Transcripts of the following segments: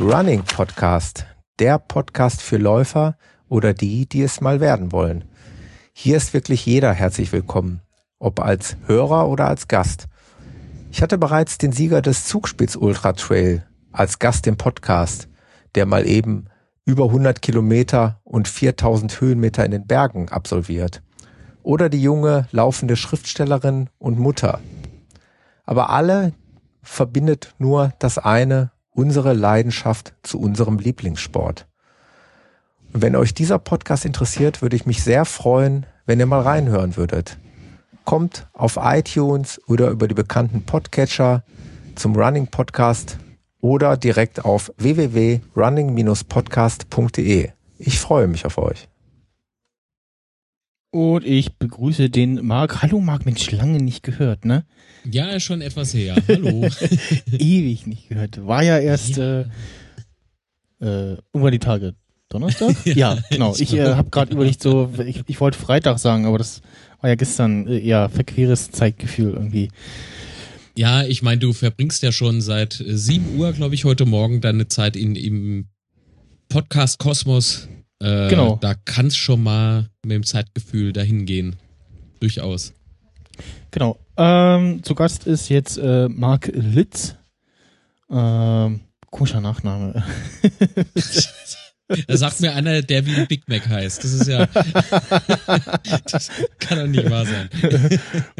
Running Podcast, der Podcast für Läufer oder die, die es mal werden wollen. Hier ist wirklich jeder herzlich willkommen, ob als Hörer oder als Gast. Ich hatte bereits den Sieger des Zugspitz Ultra Trail als Gast im Podcast, der mal eben über 100 Kilometer und 4000 Höhenmeter in den Bergen absolviert. Oder die junge laufende Schriftstellerin und Mutter. Aber alle verbindet nur das eine, unsere Leidenschaft zu unserem Lieblingssport. Und wenn euch dieser Podcast interessiert, würde ich mich sehr freuen, wenn ihr mal reinhören würdet. Kommt auf iTunes oder über die bekannten Podcatcher zum Running Podcast oder direkt auf www.running-podcast.de. Ich freue mich auf euch. Und ich begrüße den Marc. Hallo Marc, Mensch, lange nicht gehört, ne? Ja, schon etwas her. Hallo. Ewig nicht gehört. War ja erst ja. Äh, äh, irgendwann die Tage. Donnerstag? ja, genau. Ich äh, habe gerade überlegt, so, ich, ich wollte Freitag sagen, aber das war ja gestern äh, eher verqueres Zeitgefühl irgendwie. Ja, ich meine, du verbringst ja schon seit 7 Uhr, glaube ich, heute Morgen deine Zeit in, im Podcast Kosmos. Äh, genau. Da kannst schon mal mit dem Zeitgefühl dahin gehen. Durchaus. Genau. Ähm, zu Gast ist jetzt äh, Marc Litz. Ähm, komischer Nachname. Da sagt mir einer, der wie ein Big Mac heißt. Das ist ja. das kann doch nicht wahr sein.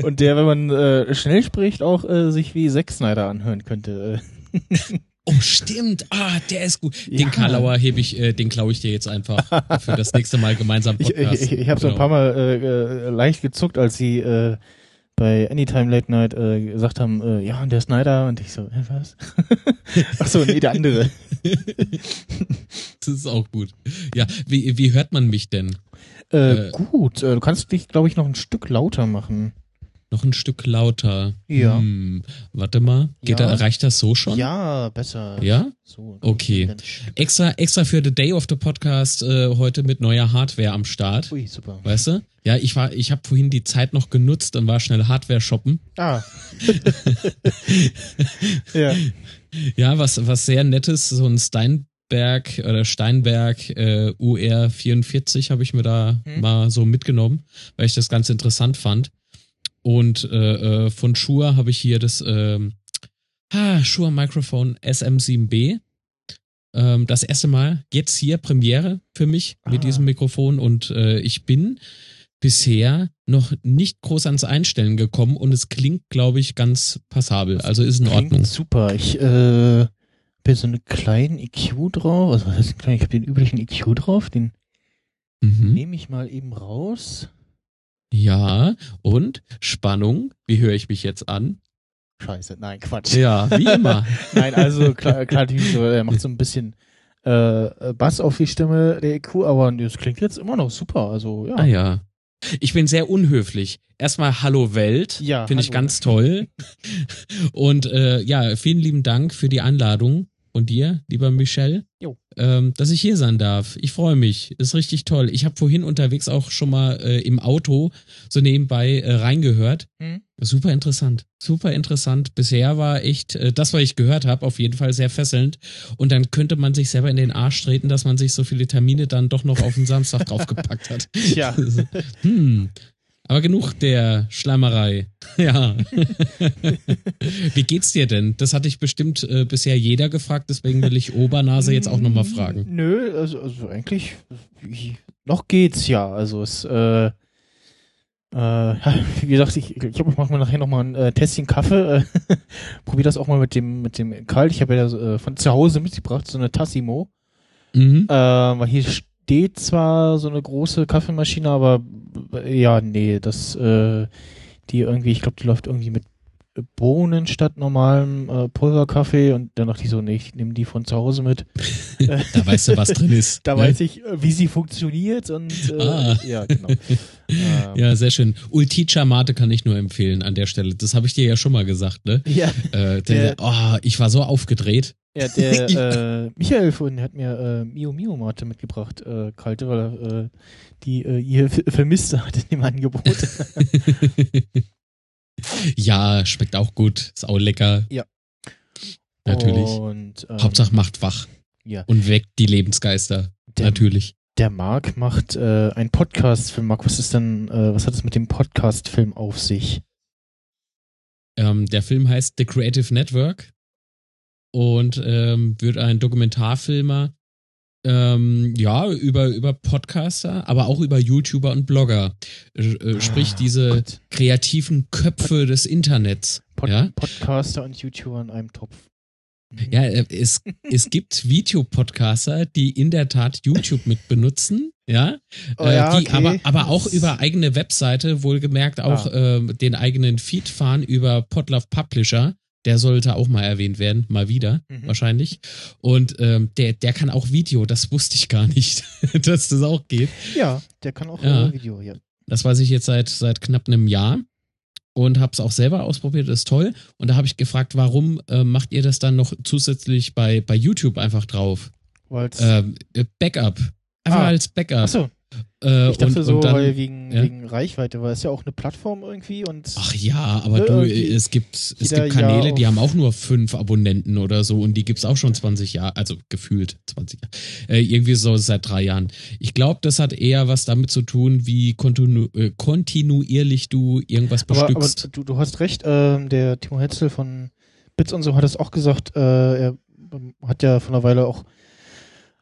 Und der, wenn man äh, schnell spricht, auch äh, sich wie Zack Snyder anhören könnte. Oh, stimmt. Ah, der ist gut. Den ja. Karlauer hebe ich, äh, den klaue ich dir jetzt einfach für das nächste Mal gemeinsam Podcast. Ich, ich, ich habe genau. so ein genau. paar Mal äh, äh, leicht gezuckt, als sie äh, bei Anytime Late Night äh, gesagt haben, äh, ja, und der Snyder und ich so, äh, was? Ach so, nee, der andere. das ist auch gut. Ja, wie, wie hört man mich denn? Äh, äh gut, äh, du kannst dich, glaube ich, noch ein Stück lauter machen. Noch ein Stück lauter. Ja. Hm, warte mal. Geht ja. da, reicht das so schon? Ja, besser. Ja? So. Okay. Extra, extra für the Day of the Podcast äh, heute mit neuer Hardware am Start. Ui, super. Weißt du? Ja, ich war, ich habe vorhin die Zeit noch genutzt und war schnell Hardware shoppen. Ah. ja. Ja, was, was sehr nettes, so ein Steinberg oder Steinberg äh, UR44 habe ich mir da hm. mal so mitgenommen, weil ich das ganz interessant fand. Und äh, äh, von Shure habe ich hier das ähm, ah, Shure Microphone SM7B. Ähm, das erste Mal jetzt hier Premiere für mich ah. mit diesem Mikrofon und äh, ich bin bisher noch nicht groß ans Einstellen gekommen und es klingt, glaube ich, ganz passabel. Also ist in klingt Ordnung. Super. Ich äh, habe hier so einen kleinen EQ drauf. Also was heißt klein? Ich habe den üblichen EQ drauf. Den mhm. nehme ich mal eben raus. Ja, und Spannung, wie höre ich mich jetzt an? Scheiße, nein, Quatsch. Ja, wie immer. nein, also klar, klar so, er macht so ein bisschen äh, Bass auf die Stimme, der EQ, aber das klingt jetzt immer noch super. Also ja. Ah ja. Ich bin sehr unhöflich. Erstmal Hallo Welt, ja, finde ich ganz toll. Und äh, ja, vielen lieben Dank für die Einladung und dir, lieber Michel, ähm, dass ich hier sein darf. Ich freue mich. Ist richtig toll. Ich habe vorhin unterwegs auch schon mal äh, im Auto so nebenbei äh, reingehört. Mhm. Super interessant. Super interessant. Bisher war echt, äh, das, was ich gehört habe, auf jeden Fall sehr fesselnd. Und dann könnte man sich selber in den Arsch treten, dass man sich so viele Termine dann doch noch auf den Samstag draufgepackt hat. Ja. hm. Aber genug der Schleimerei. ja. Wie geht's dir denn? Das hatte ich bestimmt äh, bisher jeder gefragt, deswegen will ich Obernase jetzt auch nochmal fragen. Nö, also, also eigentlich noch geht's ja. Also es äh, äh, wie gesagt, ich, ich glaube, ich mache mal nachher nochmal ein äh, Tässchen Kaffee. Äh, probier das auch mal mit dem mit dem Kalt. Ich habe ja äh, von zu Hause mitgebracht so eine Tassimo. Mhm. Äh, weil hier steht zwar so eine große Kaffeemaschine, aber ja, nee, das, äh, die irgendwie, ich glaube, die läuft irgendwie mit Bohnen statt normalem äh, Pulverkaffee und dann dachte ich so, nee, ich nehme die von zu Hause mit. da weißt du, was drin ist. da ne? weiß ich, äh, wie sie funktioniert und äh, ah. ja, genau. ähm. Ja, sehr schön. Ulticha Mate kann ich nur empfehlen an der Stelle. Das habe ich dir ja schon mal gesagt, ne? Ja. Äh, der, der, oh, ich war so aufgedreht. Ja, der äh, Michael vorhin hat mir äh, Mio Mio Mate mitgebracht, äh, kalte, weil er äh, die äh, ihr vermisst hat in dem Angebot. ja, schmeckt auch gut, ist auch lecker. Ja. Natürlich. Und, ähm, Hauptsache macht wach. Ja. Und weckt die Lebensgeister. Der, natürlich. Der Marc macht äh, einen Podcast-Film. Marc, was ist denn, äh, was hat es mit dem Podcast-Film auf sich? Ähm, der Film heißt The Creative Network und ähm, wird ein Dokumentarfilmer ähm, ja, über, über Podcaster, aber auch über YouTuber und Blogger. Äh, äh, sprich, Ah, diese Gott. kreativen Köpfe des Internets. Pod ja? Podcaster und YouTuber in einem Topf. Ja, äh, es, es gibt Videopodcaster, die in der Tat YouTube mit benutzen, ja, Oh äh, ja, die okay. aber, aber auch über eigene Webseite, wohlgemerkt auch äh, den eigenen Feed fahren über Podlove Publisher. Der sollte auch mal erwähnt werden, mal wieder, Mhm. wahrscheinlich. Und ähm, der, der kann auch Video, das wusste ich gar nicht, dass das auch geht. Ja, der kann auch Ja. äh, Video, ja. Das weiß ich jetzt seit, seit knapp einem Jahr und habe es auch selber ausprobiert, das ist toll. Und da habe ich gefragt, warum äh, macht ihr das dann noch zusätzlich bei, bei YouTube einfach drauf? Weil's, Ähm, äh, Backup. Einfach Ah. als Backup. Achso, Äh, ich dachte und, so, und dann, weil wegen, ja. wegen Reichweite, weil es ja auch eine Plattform irgendwie und Ach ja, aber Ne, du, es gibt, es gibt Kanäle, Jahr die haben auch nur fünf Abonnenten oder so und die gibt's auch schon 20 Jahre, also gefühlt 20 Jahre. Äh, irgendwie so seit drei Jahren. Ich glaube, das hat eher was damit zu tun, wie kontinu äh, kontinuierlich du irgendwas aber, aber bestückst. du, du hast recht, ähm, der Timo Hetzel von Bits und so hat es auch gesagt, äh, er ähm, hat ja von einer Weile auch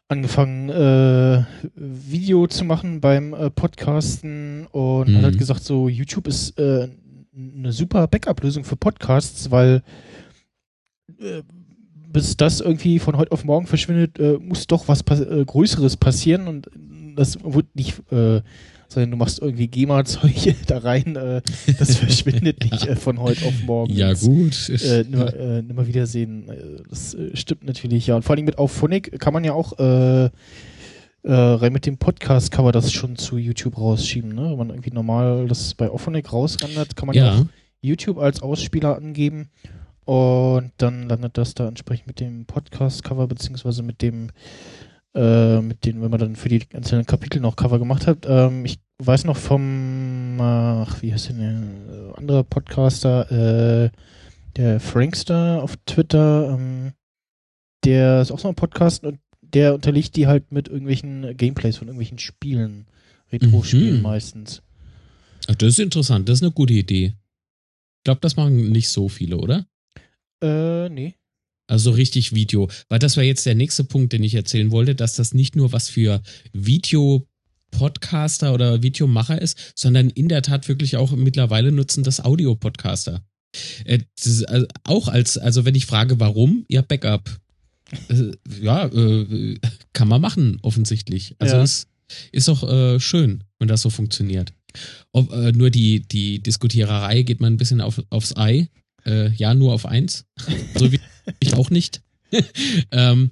angefangen, äh, Video zu machen beim äh, Podcasten und hat Mhm. halt gesagt, so YouTube ist äh, eine super Backup-Lösung für Podcasts, weil äh, bis das irgendwie von heute auf morgen verschwindet, äh, muss doch was pass äh, Größeres passieren und das wird nicht, sondern du machst irgendwie GEMA-Zeug da rein, äh, das verschwindet nicht äh, von heute auf morgen. ja, gut. Äh, nimmer, äh, nimmer wiedersehen. Äh, Das äh, stimmt natürlich, ja. Und vor allem mit Auphonic kann man ja auch äh, rein mit dem Podcast-Cover das schon zu YouTube rausschieben, ne? Wenn man irgendwie normal das bei Auphonic rausrendert, kann man ja, ja. auch YouTube als Ausspieler angeben und dann landet das da entsprechend mit dem Podcast-Cover beziehungsweise mit dem äh, mit den, wenn man dann für die einzelnen Kapitel noch Cover gemacht hat. Ähm, ich weiß noch vom, ach, wie heißt denn der äh, andere Podcaster, äh, der Frankster auf Twitter, ähm, der ist auch so ein Podcast und der unterlegt die halt mit irgendwelchen Gameplays von irgendwelchen Spielen, Retro-Spielen Mhm. meistens. Ach, das ist interessant, das ist eine gute Idee. Ich glaube, das machen nicht so viele, oder? Äh, nee. Also richtig Video. Weil das wäre jetzt der nächste Punkt, den ich erzählen wollte, dass das nicht nur was für Video-Podcaster oder Videomacher ist, sondern in der Tat wirklich auch mittlerweile nutzen das Audio-Podcaster. Äh, äh, auch als, also wenn ich frage, warum, ja, Backup. Äh, ja, äh, kann man machen, offensichtlich. Also Ja. ist, ist auch äh, schön, wenn das so funktioniert. Ob, äh, nur die, die Diskutiererei geht man ein bisschen auf, aufs Ei. Ja, nur auf eins. So wie ich auch nicht. ähm,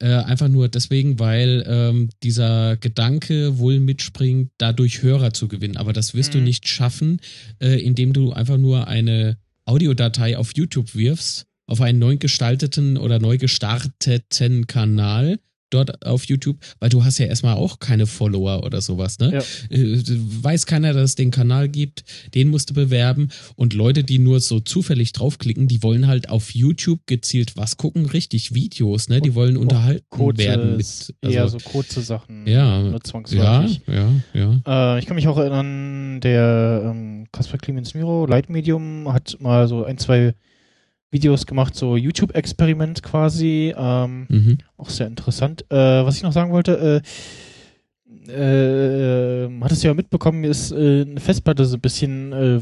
äh, einfach nur deswegen, weil ähm, dieser Gedanke wohl mitspringt, dadurch Hörer zu gewinnen. Aber das wirst du Mhm. nicht schaffen, äh, indem du einfach nur eine Audiodatei auf YouTube wirfst, auf einen neu gestalteten oder neu gestarteten Kanal dort auf YouTube, weil du hast ja erstmal auch keine Follower oder sowas, ne? Ja. Äh, weiß keiner, dass es den Kanal gibt, den musst du bewerben und Leute, die nur so zufällig draufklicken, die wollen halt auf YouTube gezielt was gucken, richtig Videos, ne? Die Und wollen unterhalten Kurze, werden mit eher also, so kurze Sachen. Ja, Nur ja, ja, ja. Äh, ich kann mich auch erinnern, der ähm, Kaspar Clemens Miro, Light Medium, hat mal so ein, zwei Videos gemacht, so YouTube-Experiment quasi. Ähm, Mhm. auch sehr interessant. Äh, was ich noch sagen wollte, äh, äh, hat es ja mitbekommen, mir ist äh, eine Festplatte so ein bisschen äh,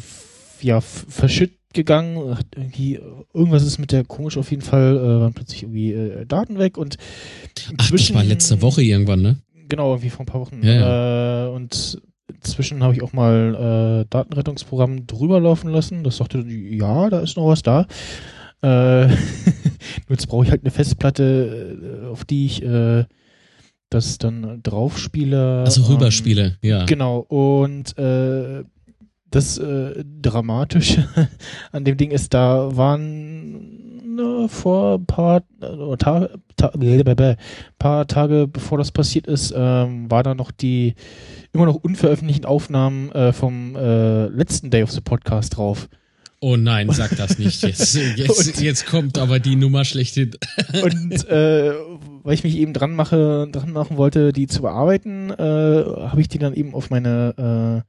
ja, verschütt gegangen. Hat irgendwie, irgendwas ist mit der komisch auf jeden Fall, äh, waren plötzlich irgendwie äh, Daten weg und Ach, das war letzte Woche irgendwann, ne? Genau, irgendwie vor ein paar Wochen. Ja, Äh, und inzwischen habe ich auch mal äh, Datenrettungsprogramm drüber laufen lassen. Das sagte, ja, da ist noch was da. Äh, nur jetzt brauche ich halt eine Festplatte, äh, auf die ich äh, das dann drauf spiele. Also Ähm, Rüberspiele, ja. Genau, und äh, das äh, Dramatische an dem Ding ist, da waren ne, vor ein paar, äh, ta ta blablabla, paar Tage bevor das passiert ist, ähm, war da noch die immer noch unveröffentlichten Aufnahmen äh, vom äh, letzten Day of the Podcast drauf. Oh nein, sag das nicht. Jetzt, jetzt, jetzt kommt aber die Nummer schlechthin. Und äh, weil ich mich eben dran mache, dran machen wollte, die zu bearbeiten, äh, habe ich die dann eben auf meine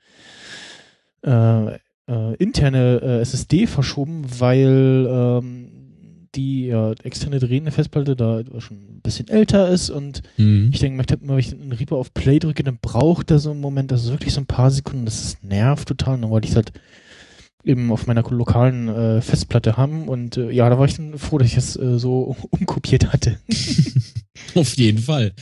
äh, äh, äh, interne äh, SSD verschoben, weil ähm, die ja, externe drehende Festplatte da schon ein bisschen älter ist und Mhm. ich denke, wenn ich einen Reaper auf Play drücke, dann braucht er so einen Moment, das ist wirklich so ein paar Sekunden, das ist, nervt total. Und dann wollte ich es halt eben auf meiner lokalen äh, Festplatte haben und äh, ja, da war ich dann froh, dass ich das äh, so umkopiert hatte. Auf jeden Fall.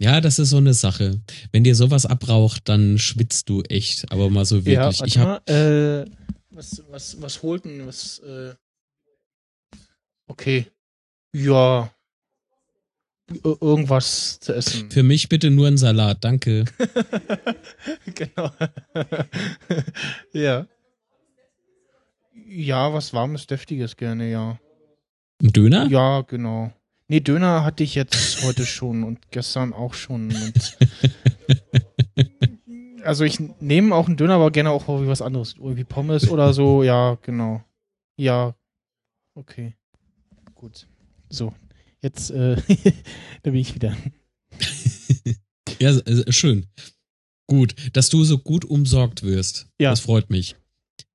Ja, das ist so eine Sache. Wenn dir sowas abraucht, dann schwitzt du echt. Aber mal so wirklich. Ja, ich habe mal, äh, was, was, was holt denn, was, äh, okay. Ja. Ir- Irgendwas zu essen. für mich bitte nur einen Salat, danke. genau. ja. Ja, was warmes, deftiges gerne, ja. Ein Döner? Ja, genau. Nee, Döner hatte ich jetzt heute schon und gestern auch schon. Also ich nehme auch einen Döner, aber gerne auch irgendwie was anderes. Irgendwie Pommes oder so. Ja, genau. Ja. Okay. Gut. So. Jetzt, äh, da bin ich wieder. Ja, äh, schön. Gut, dass du so gut umsorgt wirst. Ja. Das freut mich.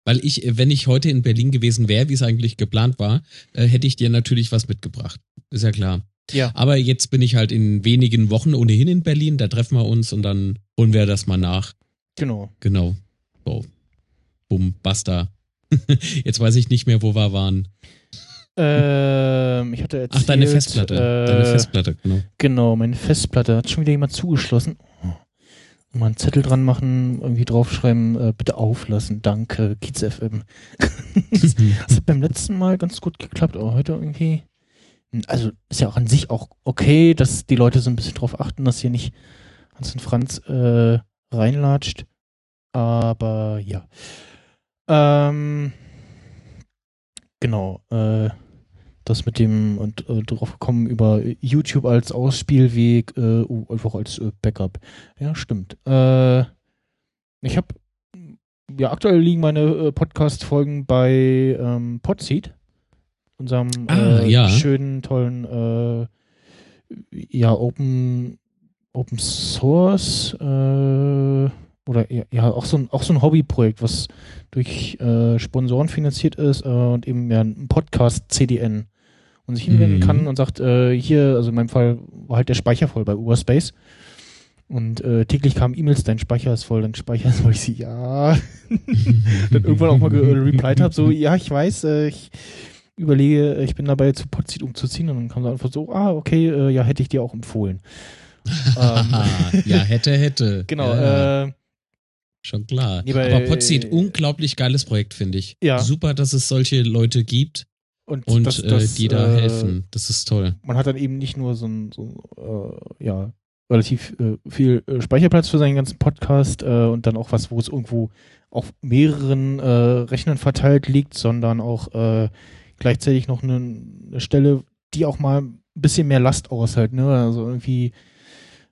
Weil ich, äh, wenn ich heute in Berlin gewesen wäre, wie es eigentlich geplant war, äh, hätte ich dir natürlich was mitgebracht. Ist ja klar. Ja. Aber jetzt bin ich halt in wenigen Wochen ohnehin in Berlin, da treffen wir uns und dann holen wir das mal nach. Genau. Genau. So. Bumm, basta. Jetzt weiß ich nicht mehr, wo wir waren. Ähm, ich hatte erzählt, Ach, deine Festplatte. Äh, Deine Festplatte, genau. Genau, meine Festplatte hat schon wieder jemand zugeschlossen. Mal einen Zettel dran machen, irgendwie draufschreiben, äh, bitte auflassen, danke, Kiez FM. das, das hat beim letzten Mal ganz gut geklappt, aber heute irgendwie. Also ist ja auch an sich auch okay, dass die Leute so ein bisschen drauf achten, dass hier nicht Hans und Franz äh, reinlatscht. Aber ja. Ähm, genau, äh, das mit dem und äh, drauf gekommen über YouTube als Ausspielweg, äh, uh, einfach als äh, Backup. Ja, stimmt. Äh, ich habe ja aktuell liegen meine äh, Podcast-Folgen bei ähm, Podseed, unserem Ah, äh, ja. schönen, tollen äh, ja, Open Open Source äh, oder ja, ja auch so ein auch so ein Hobbyprojekt, was durch äh, Sponsoren finanziert ist äh, und eben ja ein Podcast CDN und sich hinwenden Mhm. kann und sagt, äh, hier, also in meinem Fall war halt der Speicher voll bei Uberspace. Und äh, täglich kamen E-Mails, dein Speicher ist voll, dein Speicher ist voll. Ich so, ja. Dann irgendwann auch mal äh, replied habe, so, ja, ich weiß, äh, ich überlege, äh, ich bin dabei zu Podseed umzuziehen. Und dann kam so einfach so, ah, okay, äh, ja, hätte ich dir auch empfohlen. ähm, ja, hätte, hätte. genau, Ja, äh, schon klar. Nee, Aber Podseed, unglaublich geiles Projekt, finde ich. Ja. Super, dass es solche Leute gibt und, und das, äh, das, die da äh, helfen. Das ist toll. man hat dann eben nicht nur so ein, so, äh, ja, relativ äh, viel äh, Speicherplatz für seinen ganzen Podcast äh, und dann auch was, wo es irgendwo auf mehreren äh, Rechnern verteilt liegt, sondern auch äh, gleichzeitig noch eine, eine Stelle, die auch mal ein bisschen mehr Last aushält, ne? Also irgendwie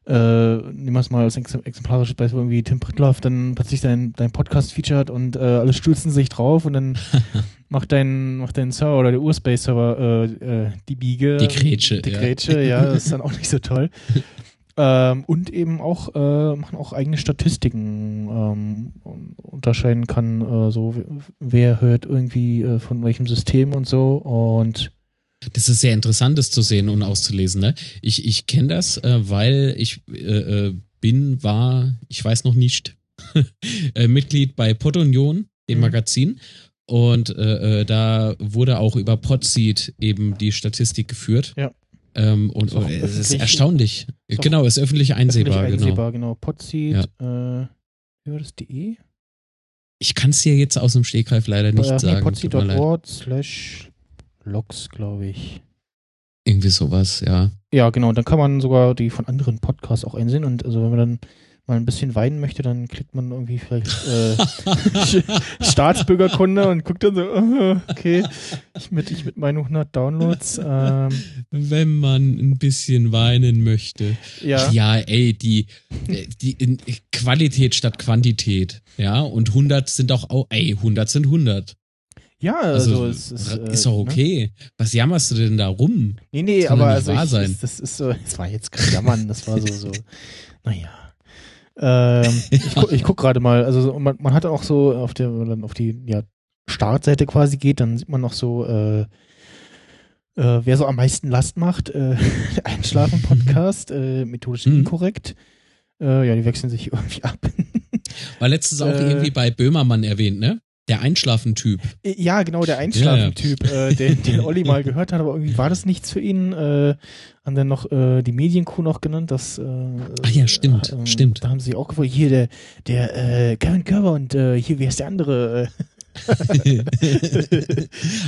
äh, nehmen wir es mal als ex exemplarisches Beispiel, irgendwie Tim Prittloff dann plötzlich dein, dein Podcast featured und äh, alle stürzen sich drauf und dann macht dein, macht dein Server oder der Urspace-Server äh, äh, die Biege. Die Grätsche, Die ja. Grätsche, ja, das ist dann auch nicht so toll. ähm, und eben auch, äh, machen auch eigene Statistiken ähm, unterscheiden kann, äh, so wer hört irgendwie äh, von welchem System und so und Das ist sehr interessant, das zu sehen und auszulesen. Ne? Ich, ich kenne das, äh, weil ich äh, äh, bin, war, ich weiß noch nicht, Mitglied bei Podunion, dem Mhm. Und äh, äh, da wurde auch über Podseed eben die Statistik geführt. Ja. Ähm, und Ist äh, es ist erstaunlich. ist genau, ist öffentlich einsehbar, öffentlich genau. einsehbar, genau. Podseed, äh, wie war das, DE? Ich kann es dir jetzt aus dem Stegreif leider nicht äh, sagen. Nee. Podseed.org slash logs, glaube ich. Irgendwie sowas, ja. Ja, genau. Dann kann man sogar die von anderen Podcasts auch einsehen. Und also wenn man dann mal ein bisschen weinen möchte, dann klickt man irgendwie vielleicht äh, Staatsbürgerkunde und guckt dann so, äh, okay, ich mit, ich mit meinen 100 Downloads. Ähm, Wenn man ein bisschen weinen möchte. ja, Ja, ey, die, die Qualität statt Quantität. Ja, und 100 sind auch, au- ey, 100 sind 100. Ja, also, also es ist, äh, ist doch ne? okay. Ne? Was jammerst du denn da rum? Nee, nee, aber also ich, sein. Das, ist so, es war jetzt kein Jammern, das war so, so, naja. Ähm, ich, gu, ich guck gerade mal, also man, man hat auch so auf der, wenn man dann auf die ja, Startseite quasi geht, dann sieht man noch so, äh, äh, wer so am meisten Last macht. Äh, Einschlafen-Podcast, äh, methodisch mhm. inkorrekt. Äh, ja, die wechseln sich irgendwie ab. War letztens auch äh, irgendwie bei Böhmermann erwähnt, ne? Der Einschlafen-Typ. Äh, ja, genau, der Einschlafen-Typ, ja, ja. äh, den, den Olli mal gehört hat, aber irgendwie war das nichts für ihn. Äh, haben dann noch äh, die Medienkuh noch genannt. Das, äh, Ach ja, stimmt, äh, stimmt. Da haben sie auch gefragt, hier der, der äh, Kevin Körber und äh, hier, wer ist der andere?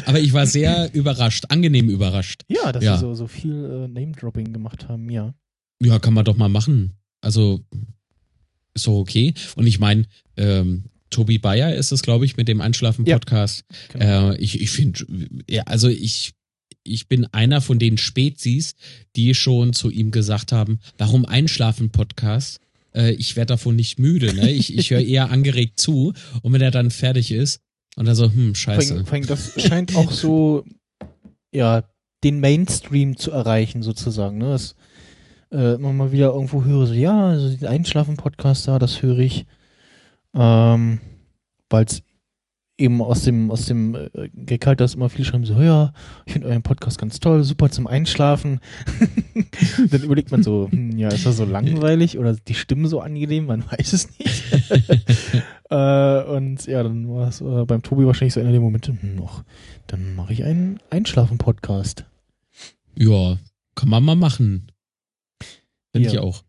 aber ich war sehr überrascht, angenehm überrascht. Ja, dass ja. sie so, so viel äh, Name-Dropping gemacht haben, ja. Ja, kann man doch mal machen. Also ist so okay. Und ich meine, ähm, Tobi Bayer ist es, glaube ich, mit dem Einschlafen-Podcast. Ja, genau. äh, ich ich finde, ja, also ich, ich bin einer von den Spezies, die schon zu ihm gesagt haben, warum Einschlafen-Podcast? Äh, ich werde davon nicht müde, ne? Ich, ich höre eher angeregt zu und wenn er dann fertig ist und dann so, hm, scheiße. Vor allem, das scheint auch so, ja, den Mainstream zu erreichen, sozusagen, ne? Das, äh, immer mal wieder irgendwo höre, so, ja, also den Einschlafen-Podcast da, das höre ich ähm, weil es eben aus dem, aus dem äh, Gag halt, dass immer viele schreiben so, ja, ich finde euren Podcast ganz toll, super zum Einschlafen. dann überlegt man so, hm, ja, ist das so langweilig oder die Stimme so angenehm, man weiß es nicht. äh, und ja, dann war es äh, beim Tobi wahrscheinlich so einer der Momente, hm, noch, dann mache ich einen Einschlafen-Podcast. Ja, kann man mal machen. Finde ja. ich auch.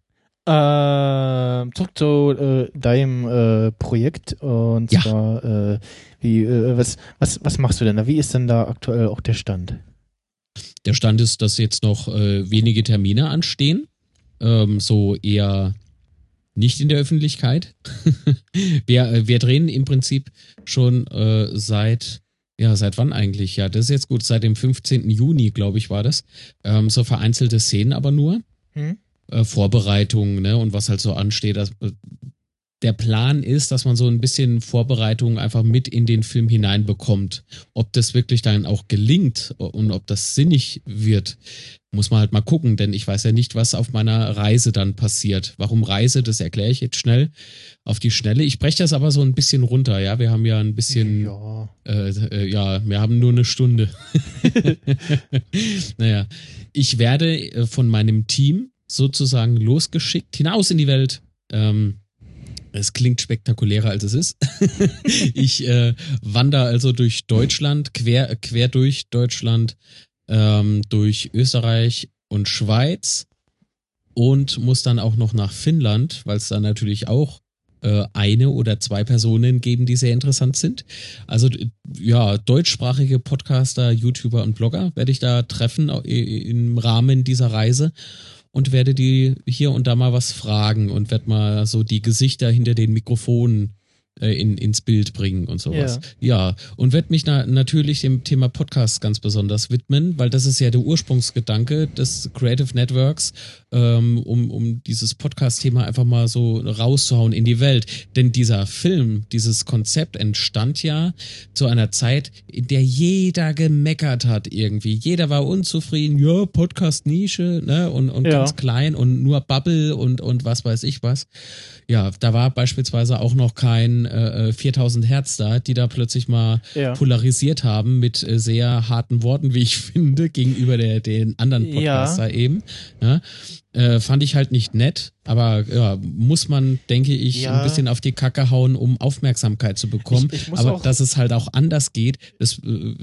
Äh, zurück zu äh, deinem äh, Projekt und ja. zwar äh, wie äh, was was was machst du denn da? Wie ist denn da aktuell auch der Stand? Der Stand ist, dass jetzt noch äh, wenige Termine anstehen, ähm, so eher nicht in der Öffentlichkeit. wir, wir drehen im Prinzip schon seit ja, seit wann eigentlich? Ja, das ist jetzt gut, seit dem 15. Juni, glaube ich, war das. Ähm, so vereinzelte Szenen aber nur. Hm äh, Vorbereitungen ne, und was halt so ansteht. Das, äh, der Plan ist, dass man so ein bisschen Vorbereitung einfach mit in den Film hineinbekommt. Ob das wirklich dann auch gelingt und ob das sinnig wird, muss man halt mal gucken, denn ich weiß ja nicht, was auf meiner Reise dann passiert. Warum Reise, das erkläre ich jetzt schnell auf die Schnelle. Ich breche das aber so ein bisschen runter, ja. Wir haben ja ein bisschen, ja, äh, äh, ja wir haben nur eine Stunde. naja, ich werde äh, von meinem Team sozusagen losgeschickt, hinaus in die Welt. Ähm, es klingt spektakulärer, als es ist. ich äh, wandere also durch Deutschland, quer, quer durch Deutschland, ähm, durch Österreich und Schweiz und muss dann auch noch nach Finnland, weil es da natürlich auch äh, eine oder zwei Personen geben, die sehr interessant sind. Also ja, deutschsprachige Podcaster, YouTuber und Blogger werde ich da treffen im Rahmen dieser Reise und werde die hier und da mal was fragen und werde mal so die Gesichter hinter den Mikrofonen äh, in, ins Bild bringen und sowas. Ja, ja. und werde mich na, natürlich dem Thema Podcast ganz besonders widmen, weil das ist ja der Ursprungsgedanke des Creative Networks, ähm, um, um dieses Podcast-Thema einfach mal so rauszuhauen in die Welt. Denn dieser Film, dieses Konzept entstand ja zu einer Zeit, in der jeder gemeckert hat irgendwie. Jeder war unzufrieden, ja, Podcast-Nische, ne, und, und ja. ganz klein und nur Bubble und, und was weiß ich was. Ja, da war beispielsweise auch noch kein äh, 4000 äh, Hertz da, die da plötzlich mal ja. polarisiert haben mit äh, sehr harten Worten, wie ich finde, gegenüber der, den anderen Podcaster ja. eben. Ja? Äh, fand ich halt nicht nett, aber ja, muss man, denke ich, ja. ein bisschen auf die Kacke hauen, um Aufmerksamkeit zu bekommen. Ich, ich aber dass es halt auch anders geht, das äh,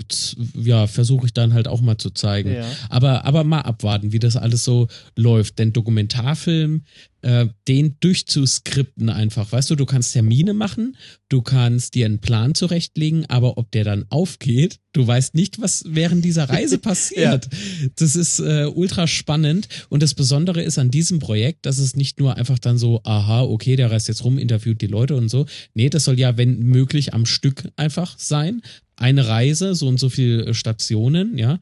ja, versuche ich dann halt auch mal zu zeigen. Ja. Aber, aber mal abwarten, wie das alles so läuft. Denn Dokumentarfilm, äh, den durchzuskripten einfach. Weißt du, du kannst Termine machen, du kannst dir einen Plan zurechtlegen, aber ob der dann aufgeht, du weißt nicht, was während dieser Reise passiert. ja. Das ist äh, ultra spannend und das Besondere ist an diesem Projekt, dass es nicht nicht nur einfach dann so, aha, okay, der reist jetzt rum, interviewt die Leute und so. Nee, das soll ja, wenn möglich, am Stück einfach sein. Eine Reise, so und so viele Stationen, ja.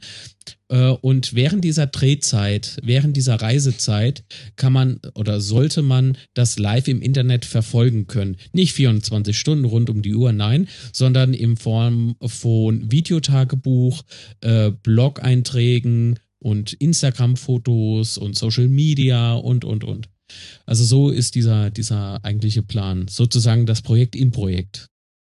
Äh, und während dieser Drehzeit, während dieser Reisezeit kann man oder sollte man das live im Internet verfolgen können. Nicht 24 Stunden rund um die Uhr, nein, sondern in Form von Videotagebuch, äh, Blog-Einträgen und Instagram-Fotos und Social Media und, und, und. Also so ist dieser, dieser eigentliche Plan. Sozusagen das Projekt im Projekt.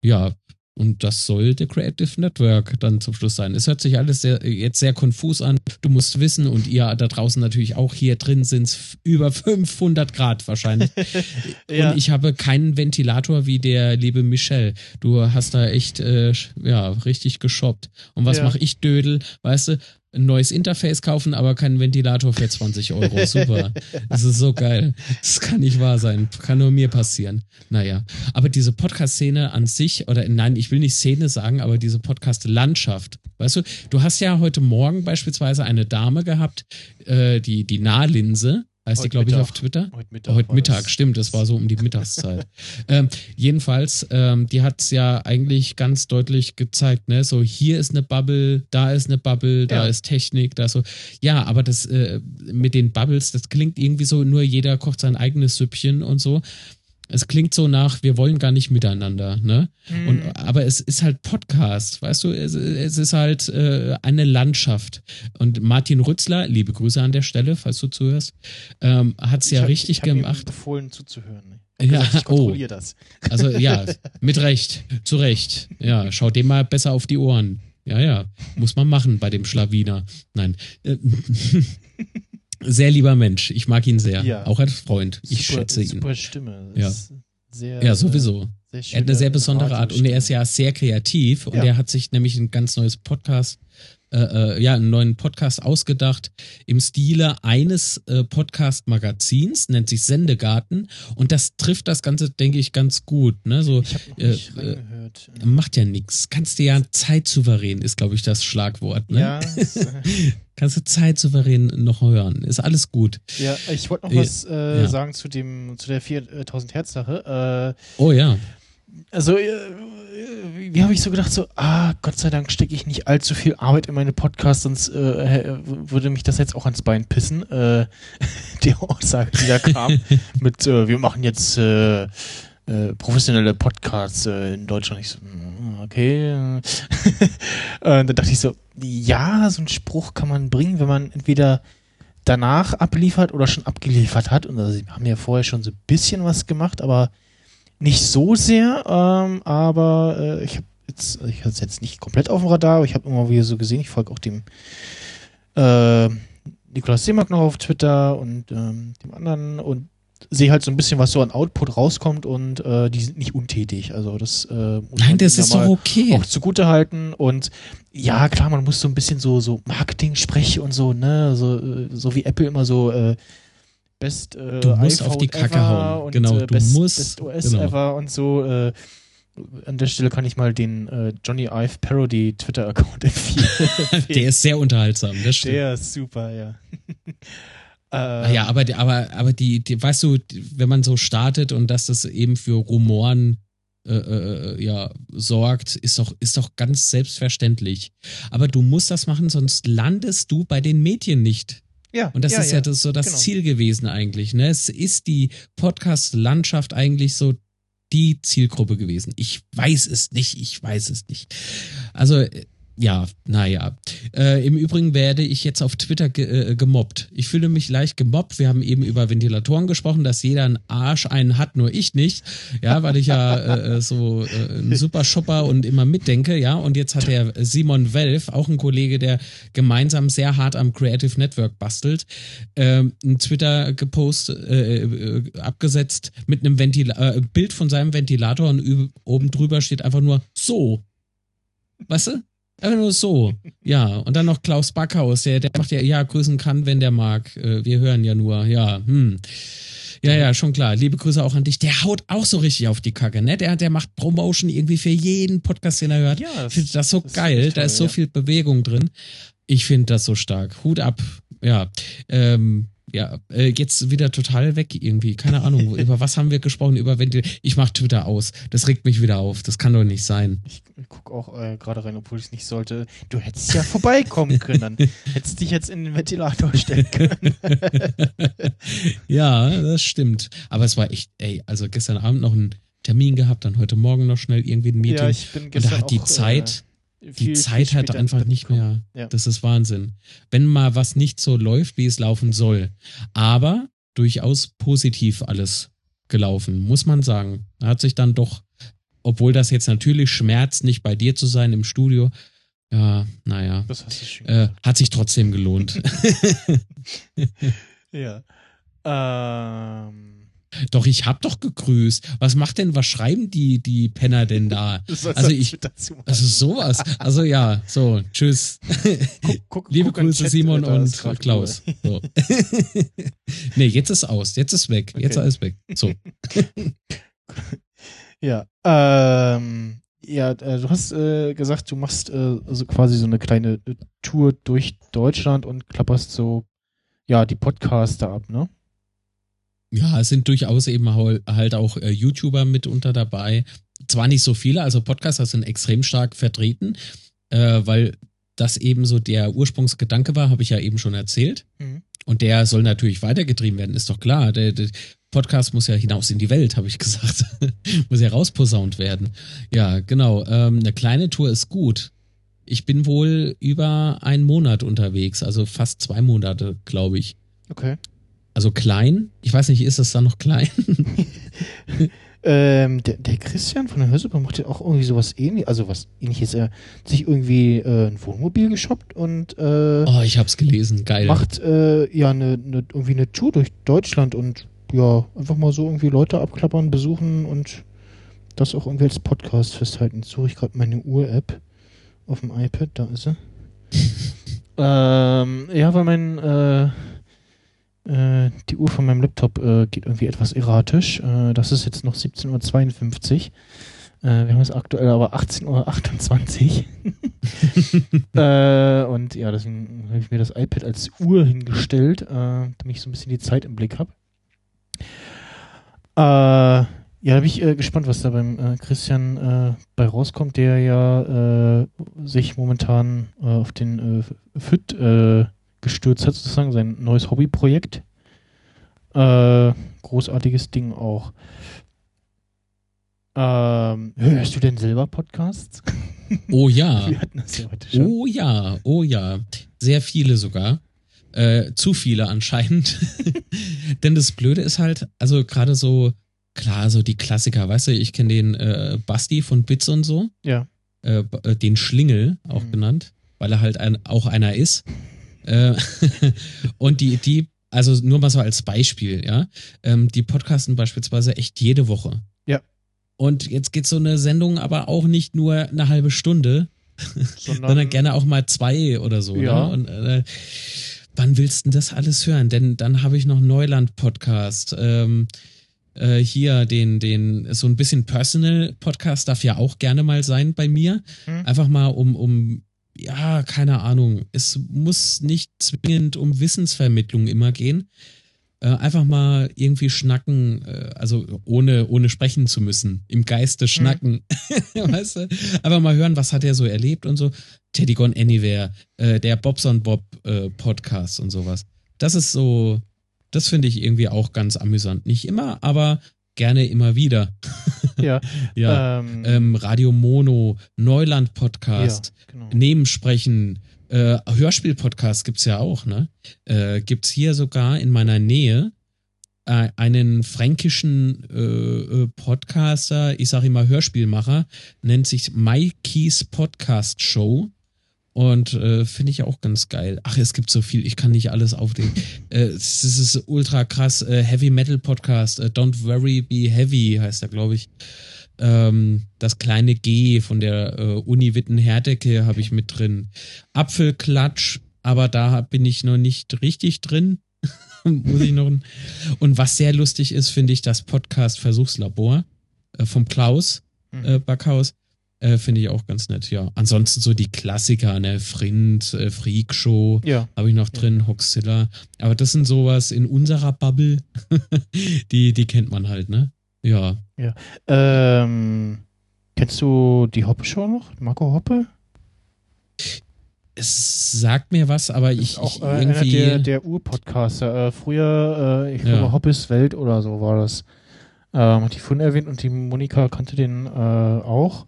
Ja, und das soll der Creative Network dann zum Schluss sein. Es hört sich alles sehr, jetzt sehr konfus an. Du musst wissen und ihr da draußen natürlich auch hier drin sind es über 500 Grad wahrscheinlich. ja. Und ich habe keinen Ventilator wie der liebe Michel. Du hast da echt, äh, ja, richtig geshoppt. Und was ja. mache ich, Dödel? Weißt du, ein neues Interface kaufen, aber keinen Ventilator für 20 Euro. Super. Das ist so geil. Das kann nicht wahr sein. Kann nur mir passieren. Naja. Aber diese Podcast-Szene an sich, oder nein, ich will nicht Szene sagen, aber diese Podcast-Landschaft. Weißt du, du hast ja heute Morgen beispielsweise eine Dame gehabt, äh, die, die Nahlinse, Heißt die, glaube ich, auf Twitter? Heute Mittag. Heute Mittag, das. stimmt. Das war so um die Mittagszeit. ähm, jedenfalls, ähm, die hat es ja eigentlich ganz deutlich gezeigt, ne? So, hier ist eine Bubble, da ist eine Bubble, da ja. ist Technik, da so. Ja, aber das äh, mit den Bubbles, das klingt irgendwie so, nur jeder kocht sein eigenes Süppchen und so es klingt so nach, wir wollen gar nicht miteinander, ne? Mhm. Und, aber es ist halt Podcast, weißt du, es, es ist halt äh, eine Landschaft. Und Martin Rützler, liebe Grüße an der Stelle, falls du zuhörst, ähm, hat es ja hab, richtig ich gemacht. Ihm befohlen zuzuhören. Ja, gesagt, ich kontrolliere oh. das. Also ja, mit Recht, zu Recht. Ja, schau dem mal besser auf die Ohren. Ja, ja, muss man machen bei dem Schlawiner. Nein. Äh, sehr lieber Mensch. Ich mag ihn sehr. Ja. Auch als Freund. Ich super, schätze ihn. Super Stimme. Ja. Sehr, ja, sowieso. er hat eine sehr besondere Art und er ist ja sehr kreativ und ja. er hat sich nämlich ein ganz neues Podcast äh, äh, ja, einen neuen Podcast ausgedacht im Stile eines äh, Podcast-Magazins, nennt sich Sendegarten. Und das trifft das Ganze, denke ich, ganz gut. Ne? So, äh, nicht äh, Macht ja nichts. Kannst dir ja zeitsouverän, ist, glaube ich, das Schlagwort. Ne? Ja. Kannst du zeitsouverän noch hören. Ist alles gut. Ja, ich wollte noch was äh, ja. sagen zu dem, zu der 4000 Hertz Sache. Äh, oh ja also, äh, wie habe ich so gedacht, so, ah, Gott sei Dank stecke ich nicht allzu viel Arbeit in meine Podcasts, sonst äh, würde mich das jetzt auch ans Bein pissen. Äh, die Aussage, die da kam, mit, äh, wir machen jetzt äh, äh, professionelle Podcasts in Deutschland. Ich so, hm, okay. dann dachte ich so, ja, so einen Spruch kann man bringen, wenn man entweder danach abliefert oder schon abgeliefert hat. Und also, sie haben ja vorher schon so ein bisschen was gemacht, aber nicht so sehr, ähm, aber äh, ich habe jetzt, ich hatte es jetzt nicht komplett auf dem Radar, aber ich habe immer wieder so gesehen, ich folge auch dem äh, Nikolaus Seemark noch auf Twitter und ähm, dem anderen und sehe halt so ein bisschen, was so an Output rauskommt und äh, die sind nicht untätig. Also das äh, muss Nein, das ist doch okay. Auch zugute halten und ja, klar, man muss so ein bisschen so so Marketing-Sprech und so, ne, so äh, so wie Apple immer so äh, Best äh, Du musst auf die Kacke hauen. Und, genau, äh, du Best, musst. Best OS genau. ever und so. Äh, an der Stelle kann ich mal den äh, Johnny Ive Parody Twitter-Account empfehlen. der ist sehr unterhaltsam, das stimmt. Der ist super, ja. äh, ja, aber, aber, aber die, die, weißt du, wenn man so startet und dass das eben für Rumoren äh, äh, ja, sorgt, ist doch, ist doch ganz selbstverständlich. Aber du musst das machen, sonst landest du bei den Medien nicht. Ja, und das ja, ist ja, ja das, so das genau. Ziel gewesen eigentlich. Ne? Es ist die Podcast-Landschaft eigentlich so die Zielgruppe gewesen. Ich weiß es nicht, ich weiß es nicht. Also ja, naja. Äh, Im Übrigen werde ich jetzt auf Twitter ge äh, gemobbt. Ich fühle mich leicht gemobbt. Wir haben eben über Ventilatoren gesprochen, dass jeder einen Arsch einen hat, nur ich nicht. Ja, weil ich ja äh, äh so äh, ein super Shopper und immer mitdenke, ja. Und jetzt hat der Simon Welf, auch ein Kollege, der gemeinsam sehr hart am Creative Network bastelt, äh, ein Twitter gepostet, äh, abgesetzt mit einem Ventil Bild von seinem Ventilator und oben drüber steht einfach nur so. Weißt du? Einfach nur so. Ja. Und dann noch Klaus Backhaus, der, der macht ja, ja, grüßen kann, wenn der mag. Äh, wir hören ja nur, ja, hm. Ja, ja, schon klar. Liebe Grüße auch an dich. Der haut auch so richtig auf die Kacke, ne? Der, der macht Promotion irgendwie für jeden Podcast, den er hört. Ja, das, ich finde das so das geil. Toll, da ist so ja. viel Bewegung drin. Ich finde das so stark. Hut ab. Ja. Ähm, ja, äh, jetzt wieder total weg irgendwie. Keine Ahnung, über was haben wir gesprochen? Über Ventil. Ich mach Twitter aus. Das regt mich wieder auf. Das kann doch nicht sein. Ich guck auch äh, gerade rein, obwohl ich es nicht sollte. Du hättest ja vorbeikommen können. hättest dich jetzt in den Ventilator stellen können. ja, das stimmt. Aber es war echt, ey, also gestern Abend noch ein Termin gehabt, dann heute Morgen noch schnell irgendwie ein Meeting. Ja, ich bin gestern Und da hat die auch, Zeit, äh, die Zeit hat einfach nicht mehr. Ja. Das ist Wahnsinn. Wenn mal was nicht so läuft, wie es laufen soll. Aber durchaus positiv alles gelaufen, muss man sagen. Hat sich dann doch, obwohl das jetzt natürlich schmerzt, nicht bei dir zu sein im Studio, ja, naja, äh, hat sich trotzdem gelohnt. Ja. Ähm, doch, ich hab doch gegrüßt. Was macht denn, was schreiben die, die Penner denn da? Also ich-. Also sowas. Also ja, so, tschüss. guck, guck, Liebe guck Grüße Simon ist und Klaus. So. nee, jetzt ist aus, jetzt ist weg, jetzt Okay. alles weg. So. Ja, ähm, ja, äh, du hast äh, gesagt, du machst äh, also quasi so eine kleine äh, Tour durch Deutschland und klapperst so, ja, die Podcaster ab, ne? Ja, es sind durchaus eben halt auch äh, YouTuber mitunter dabei. Zwar nicht so viele, also Podcaster sind extrem stark vertreten, äh, weil das eben so der Ursprungsgedanke war, habe ich ja eben schon erzählt. Mhm. Und der soll natürlich weitergetrieben werden, ist doch klar. Der, der Podcast muss ja hinaus in die Welt, habe ich gesagt. muss ja rausposaunt werden. Ja, genau. Ähm, eine kleine Tour ist gut. Ich bin wohl über einen Monat unterwegs, also fast zwei Monate, glaube ich. Okay. Also klein. Ich weiß nicht, ist das dann noch klein? Ähm, der, der Christian von der Hörsuppe macht ja auch irgendwie sowas ähnliches, also was ähnliches. Er hat sich irgendwie äh, ein Wohnmobil geshoppt und äh, Oh, ich hab's gelesen. Geil. macht äh, ja eine, eine, irgendwie eine Tour durch Deutschland und ja, einfach mal so irgendwie Leute abklappern, besuchen und das auch irgendwie als Podcast festhalten. Jetzt suche ich gerade meine Uhr-App auf dem iPad, da ist sie. ähm, ja, weil mein äh, äh, die Uhr von meinem Laptop äh, geht irgendwie etwas erratisch. Äh, das ist jetzt noch 17.52 Uhr. Äh, wir haben es aktuell aber 18.28 Uhr. äh, und ja, deswegen habe ich mir das iPad als Uhr hingestellt, äh, damit ich so ein bisschen die Zeit im Blick habe. Äh, ja, da bin ich äh, gespannt, was da beim äh, Christian äh, bei rauskommt, der ja äh, sich momentan äh, auf den äh, FIT äh, gestürzt hat, sozusagen sein neues Hobbyprojekt. Äh, großartiges Ding auch. Ähm, hörst du denn selber Podcasts? Oh ja. Wir hatten das ja heute schon. Oh ja, oh ja. Sehr viele sogar. Äh, zu viele anscheinend. Denn das Blöde ist halt, also gerade so, klar, so die Klassiker, weißt du, ich kenne den äh, Basti von Bits und so, Ja. äh, äh, den Schlingel auch Mhm. genannt, weil er halt ein, auch einer ist. Äh, und die, die, also nur mal so als Beispiel, ja, ähm, die podcasten beispielsweise echt jede Woche. Ja. Und jetzt geht so eine Sendung aber auch nicht nur eine halbe Stunde, sondern gerne auch mal zwei oder so. Ja. Ne? Und äh, wann willst du denn das alles hören? Denn dann habe ich noch Neuland-Podcast. Ähm, äh, hier den, den, so ein bisschen Personal-Podcast darf ja auch gerne mal sein bei mir. Hm. Einfach mal um, um, ja, keine Ahnung. Es muss nicht zwingend um Wissensvermittlung immer gehen. Äh, einfach mal irgendwie schnacken, äh, also ohne, ohne sprechen zu müssen, im Geiste schnacken. weißt du? Einfach mal hören, was hat er so erlebt und so. Teddy Gone Anywhere, äh, der Bobson Bob äh, Podcast und sowas. Das ist so, das finde ich irgendwie auch ganz amüsant. Nicht immer, aber gerne immer wieder. Ja. Ja. Ähm, Ähm, Radio Mono, Neuland Podcast, ja, genau. Nebensprechen, äh, Hörspiel-Podcast gibt's ja auch, ne? Äh, gibt's hier sogar in meiner Nähe äh, einen fränkischen äh, äh, Podcaster, ich sage immer Hörspielmacher, nennt sich Mikey's Podcast Show. Und äh, finde ich auch ganz geil. Ach, es gibt so viel, ich kann nicht alles aufdecken. äh, es es ist ultra krass. Äh, Heavy Metal Podcast, äh, Don't Worry Be Heavy heißt er, glaube ich. Ähm, das kleine G von der äh, Uni Witten-Herdecke habe ich mit drin. Apfelklatsch, aber da bin ich noch nicht richtig drin. Muss ich noch. Und was sehr lustig ist, finde ich das Podcast Versuchslabor vom Klaus Mhm. äh, Backhaus. Äh, Finde ich auch ganz nett, ja. Ansonsten so die Klassiker, ne, Frind, äh, Freak Show, Ja. habe ich noch drin, Hoxilla. Aber das sind sowas in unserer Bubble, die, die kennt man halt, ne? Ja. Ähm, kennst du die Hoppe-Show noch? Marco Hoppe? Es sagt mir was, aber ich, auch ich äh, irgendwie. der, der Ur-Podcaster. Äh, früher, äh, ich Ja. glaube, Hoppes Welt oder so war das. Ähm, hat die Fun erwähnt und die Monika kannte den äh, auch.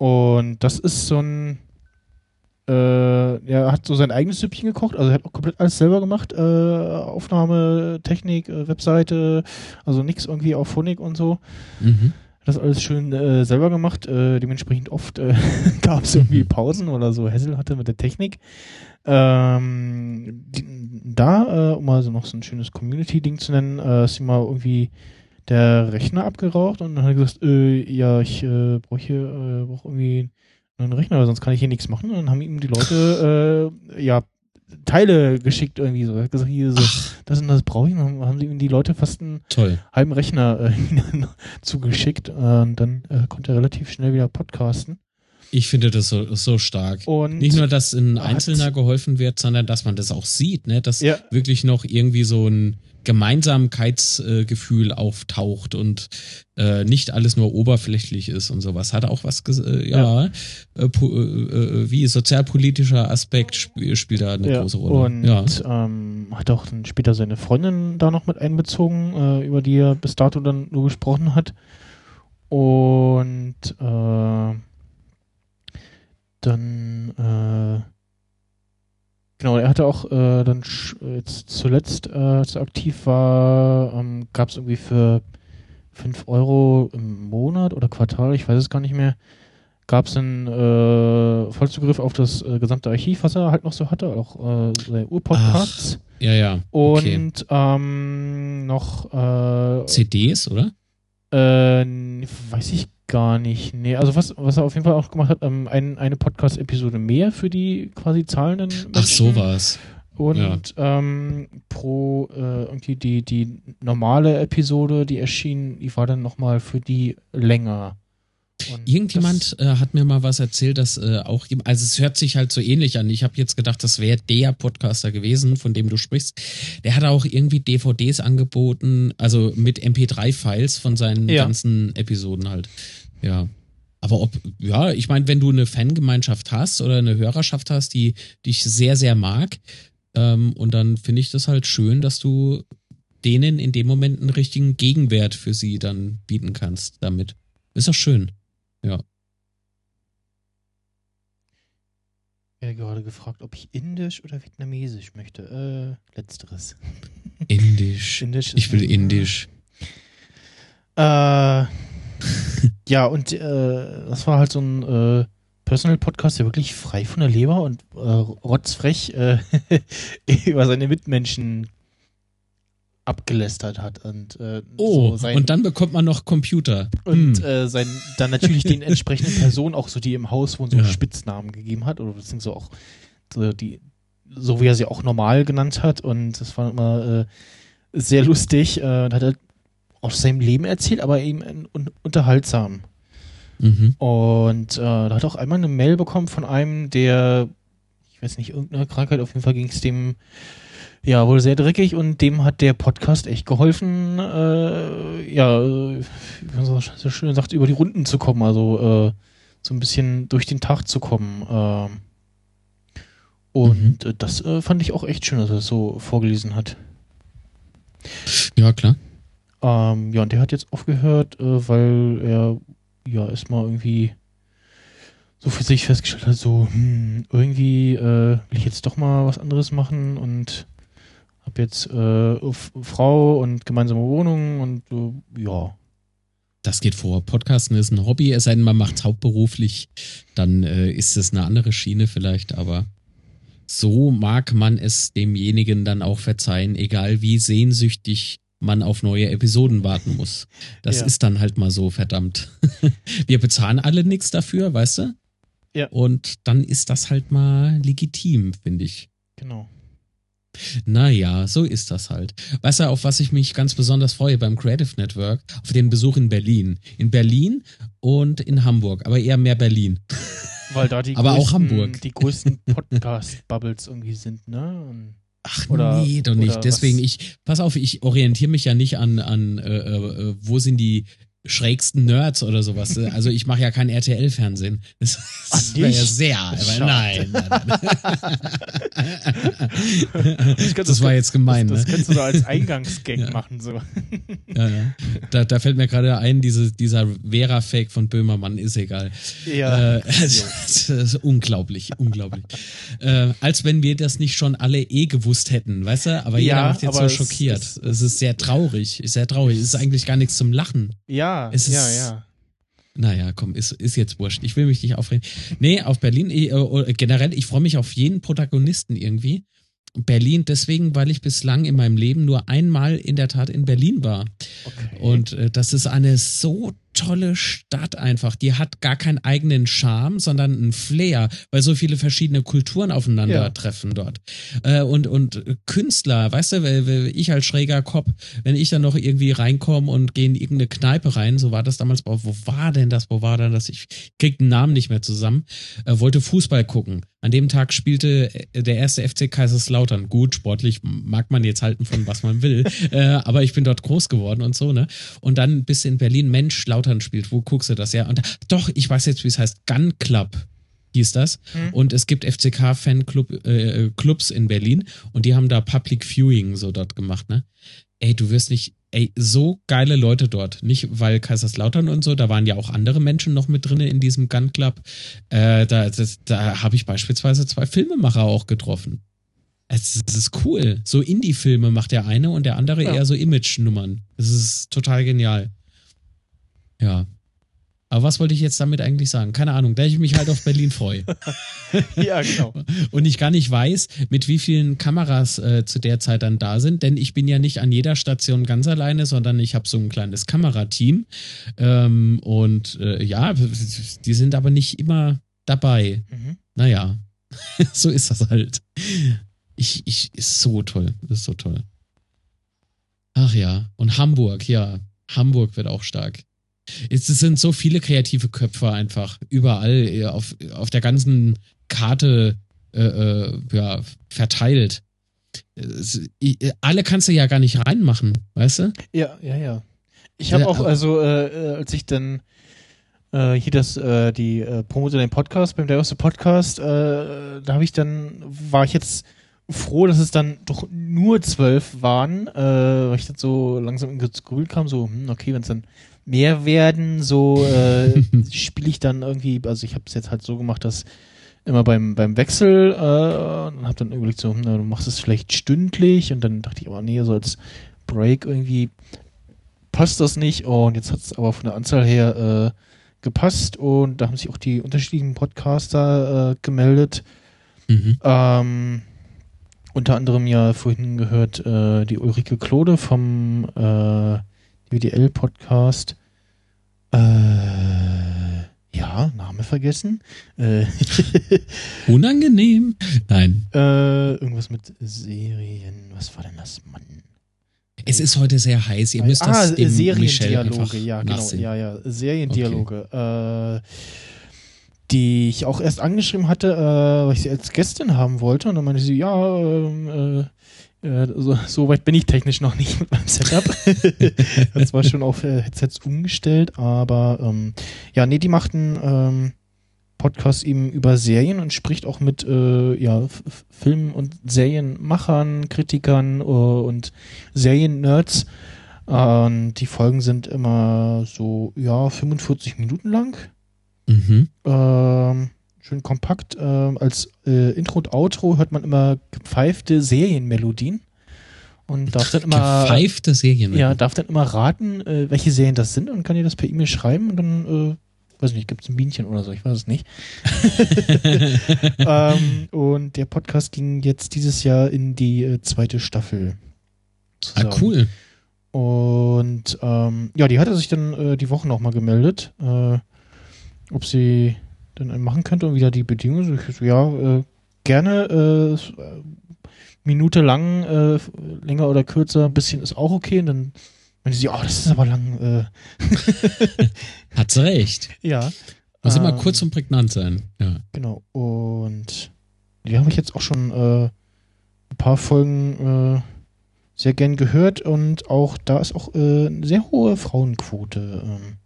Und das ist so ein. Äh, er hat so sein eigenes Süppchen gekocht, also er hat auch komplett alles selber gemacht. Äh, Aufnahme, Technik, äh, Webseite, also nichts irgendwie auf Phonik und so. mhm. das alles schön äh, selber gemacht. Äh, dementsprechend oft äh, gab es irgendwie Pausen oder so. Hessel hatte mit der Technik. Ähm, die, da, um mal so noch so ein schönes Community-Ding zu nennen, ist ihm mal irgendwie der Rechner abgeraucht und dann hat er gesagt, äh, ja, ich äh, brauche hier, äh, brauch irgendwie einen Rechner, sonst kann ich hier nichts machen. Und dann haben ihm die Leute, äh, ja, Teile geschickt irgendwie so. Er hat gesagt, hier so, das und das brauche ich. Und dann haben sie ihm die Leute fast einen Toll. halben Rechner äh, zugeschickt und dann äh, konnte er relativ schnell wieder podcasten. Ich finde das so, so stark. Und Nicht nur, dass ein Einzelner geholfen wird, sondern dass man das auch sieht, ne? Dass Ja. wirklich noch irgendwie so ein Gemeinsamkeitsgefühl auftaucht und äh, nicht alles nur oberflächlich ist und sowas. Hat auch was, äh, ja, Äh, pu- äh, äh, wie sozialpolitischer Aspekt sp spielt da eine ja, große Rolle. und ja. ähm, hat auch dann später seine Freundin da noch mit einbezogen, äh, über die er bis dato dann nur gesprochen hat. Und äh, dann äh, genau, er hatte auch äh, dann sch- jetzt zuletzt, äh, als er aktiv war, ähm, gab es irgendwie für 5 Euro im Monat oder Quartal, ich weiß es gar nicht mehr, gab es einen äh, Vollzugriff auf das äh, gesamte Archiv, was er halt noch so hatte, auch äh, seine Urpodcasts. ja, ja. Okay. Und ähm, noch äh, CDs, oder? Äh, weiß ich gar nicht. Nee, also was, was er auf jeden Fall auch gemacht hat, ähm, ein, eine Podcast-Episode mehr für die quasi zahlenden Menschen. Ach, sowas. Und ähm, pro äh, irgendwie die, die normale Episode, die erschien, die war dann nochmal für die länger. Und Irgendjemand äh, hat mir mal was erzählt, dass äh, auch, also es hört sich halt so ähnlich an. Ich habe jetzt gedacht, das wäre der Podcaster gewesen, von dem du sprichst. Der hat auch irgendwie DVDs angeboten, also mit MP3-Files von seinen Ja. ganzen Episoden halt. Ja. Aber ob, ja, ich meine, wenn du eine Fangemeinschaft hast oder eine Hörerschaft hast, die dich sehr, sehr mag, ähm, und dann finde ich das halt schön, dass du denen in dem Moment einen richtigen Gegenwert für sie dann bieten kannst damit. Ist doch schön. Ich werde gerade gefragt, ob ich indisch oder vietnamesisch möchte. Äh, letzteres. Indisch. Indisch Ich will indisch. Äh, ja, und äh, das war halt so ein äh, Personal-Podcast, der wirklich frei von der Leber und äh, rotzfrech äh, über seine Mitmenschen abgelästert hat. Und, äh, Oh, so sein, und dann bekommt man noch Computer. und Hm. äh, sein, dann natürlich den entsprechenden Personen, auch so die im Haus wohnen, so Ja. Spitznamen gegeben hat. Oder beziehungsweise auch so die, so wie er sie auch normal genannt hat. Und das war immer äh, sehr lustig. Äh, und hat halt aus seinem Leben erzählt, aber eben in, un, unterhaltsam. Mhm. Und äh, da hat auch einmal eine Mail bekommen von einem, der, ich weiß nicht, irgendeine Krankheit, auf jeden Fall ging es dem ja wohl sehr dreckig und dem hat der Podcast echt geholfen, äh, ja, äh, wie man so, so schön sagt, über die Runden zu kommen, also äh, so ein bisschen durch den Tag zu kommen. ähm. und äh, das äh, fand ich auch echt schön, dass er das so vorgelesen hat. Ja, klar. Ähm, ja, und der hat jetzt aufgehört, äh, weil er ja erstmal irgendwie so für sich festgestellt hat, so, hm, irgendwie äh, will ich jetzt doch mal was anderes machen und hab jetzt äh, Frau und gemeinsame Wohnung und äh, ja. Das geht vor. Podcasten ist ein Hobby, es sei denn, man macht es hauptberuflich, dann äh, ist es eine andere Schiene vielleicht, aber so mag man es demjenigen dann auch verzeihen, egal wie sehnsüchtig man auf neue Episoden warten muss. Das Ja. ist dann halt mal so, verdammt. Wir bezahlen alle nichts dafür, weißt du? Ja. Und dann ist das halt mal legitim, finde ich. Genau. Naja, so ist das halt. Weißt du, auf was ich mich ganz besonders freue beim Creative Network? Auf den Besuch in Berlin. In Berlin und in Hamburg, aber eher mehr Berlin. Weil da die Aber größten, auch Hamburg. die größten Podcast-Bubbles irgendwie sind, ne? Und Ach Oder- nee, doch nicht. Deswegen, was? ich, pass auf, ich orientiere mich ja nicht an, an äh, äh, wo sind die schrägsten Nerds oder sowas. Also ich mache ja kein RTL-Fernsehen. Das, das wäre ja sehr. Aber nein, nein, nein. Glaub, das war jetzt gemein, das, das ne? kannst du da als Eingangsgag Ja. machen, so. Ja, ja. Da, da fällt mir gerade ein, diese, dieser Vera-Fake von Böhmermann, ist egal. Ja. Äh, das ist unglaublich, unglaublich. Äh, als wenn wir das nicht schon alle eh gewusst hätten, weißt du? Aber jeder macht jetzt so es schockiert. ist- Es ist sehr traurig, ist sehr traurig. Es ist eigentlich gar nichts zum Lachen. ja, Es ja, ist- ja. Naja, komm, ist, ist jetzt wurscht. Ich will mich nicht aufregen. Nee, auf Berlin, äh, äh, generell, ich freue mich auf jeden Protagonisten irgendwie. Berlin deswegen, weil ich bislang in meinem Leben nur einmal in der Tat in Berlin war. Okay. Und äh, das ist eine so tolle Stadt einfach. Die hat gar keinen eigenen Charme, sondern einen Flair, weil so viele verschiedene Kulturen aufeinandertreffen dort. Äh, und, und Künstler, weißt du, ich als schräger Kopf, wenn ich dann noch irgendwie reinkomme und gehe in irgendeine Kneipe rein, so war das damals, wo war denn das, wo war denn das? Ich krieg den Namen nicht mehr zusammen, äh, wollte Fußball gucken. An dem Tag spielte äh, der erste FC Kaiserslautern. Gut, sportlich mag man jetzt halten von was man will, äh, aber ich bin dort groß geworden und so, ne? Und dann bist du in Berlin, Mensch, Lautern spielt, wo guckst du das? Ja, und doch, ich weiß jetzt, wie es heißt, Gun Club hieß das. Hm. Und es gibt FCK-Fanclub äh, Clubs in Berlin und die haben da Public Viewing so dort gemacht, ne? Ey, du wirst nicht, ey, so geile Leute dort. Nicht, weil Kaiserslautern und so, da waren ja auch andere Menschen noch mit drinne in diesem Gun Club. Äh, da das, da habe ich beispielsweise zwei Filmemacher auch getroffen. Es ist, es ist cool. So Indie-Filme macht der eine und der andere Ja. eher so Image-Nummern. Das ist total genial. Ja. Aber was wollte ich jetzt damit eigentlich sagen? Keine Ahnung, da ich mich halt auf Berlin freue. ja, genau. Und ich gar nicht weiß, mit wie vielen Kameras äh, zu der Zeit dann da sind, denn ich bin ja nicht an jeder Station ganz alleine, sondern ich habe so ein kleines Kamerateam. Ähm, und äh, ja, die sind aber nicht immer dabei. Mhm. Naja, so ist das halt. Ich, ich, ist so toll, ist so toll. Ach ja, und Hamburg, ja, Hamburg wird auch stark. Es sind so viele kreative Köpfe einfach überall äh, auf, auf der ganzen Karte äh, äh, ja, verteilt. I- alle kannst du ja gar nicht reinmachen, weißt du? Ja, ja, ja. Ich habe auch, also, äh, äh, als ich dann äh, hier das, äh, die äh, promote den Podcast, beim der erste Podcast, äh, da habe ich dann, war ich jetzt froh, dass es dann doch nur zwölf waren, äh, weil ich dann so langsam ins Grübeln kam, so, hm, okay, wenn es dann mehr werden, so äh, spiele ich dann irgendwie, also ich habe es jetzt halt so gemacht, dass immer beim beim Wechsel äh, und habe dann überlegt so, hm, na, du machst es vielleicht stündlich und dann dachte ich, aber nee, so als Break irgendwie passt das nicht und jetzt hat es aber von der Anzahl her äh, gepasst und da haben sich auch die unterschiedlichen Podcaster äh, gemeldet. Mhm. Ähm, unter anderem ja vorhin gehört äh, die Ulrike Klode vom äh, WDL-Podcast. Äh, ja, Name vergessen. Äh, Unangenehm? Nein. äh, irgendwas mit Serien. Was war denn das, Mann? Es ist heute sehr heiß. Ihr müsst ah, das dem Seriendialoge, ja, genau, nachsehen. ja, ja, Seriendialoge, äh, die ich auch erst angeschrieben hatte, äh, weil ich sie als Gästin haben wollte und dann meinte sie, ja, ähm, äh, äh, so, so weit bin ich technisch noch nicht mit meinem Setup. das war schon auf äh, Headsets umgestellt, aber ähm, ja, nee, die machten ähm, Podcast eben über Serien und spricht auch mit äh, ja, Film- und Serienmachern, Kritikern äh, und Serien-Nerds. Und die Folgen sind immer so, ja, 45 Minuten lang. Mhm. Ähm, schön kompakt. Ähm, als äh, Intro und Outro hört man immer gepfeifte Serienmelodien. Und darf dann immer, Gepfeifte Serien. ja, darf dann immer raten, äh, welche Serien das sind und kann dir das per E-Mail schreiben und dann, äh, weiß nicht, gibt es ein Bienchen oder so, ich weiß es nicht. ähm, und der Podcast ging jetzt dieses Jahr in die äh, zweite Staffel. ah, cool. Und ähm, ja, die hatte sich dann äh, die Woche nochmal gemeldet, äh, ob sie dann machen könnte und wieder die Bedingungen. So, ja, äh, gerne. Äh, äh, Minute lang, äh, länger oder kürzer, ein bisschen ist auch okay. Und dann meinte sie, oh, das ist aber lang. Äh. Hat sie recht. Ja. Muss ähm, immer kurz und prägnant sein. Ja. Genau. Und die habe ich jetzt auch schon äh, ein paar Folgen äh, sehr gern gehört und auch da ist auch äh, eine sehr hohe Frauenquote. Ähm.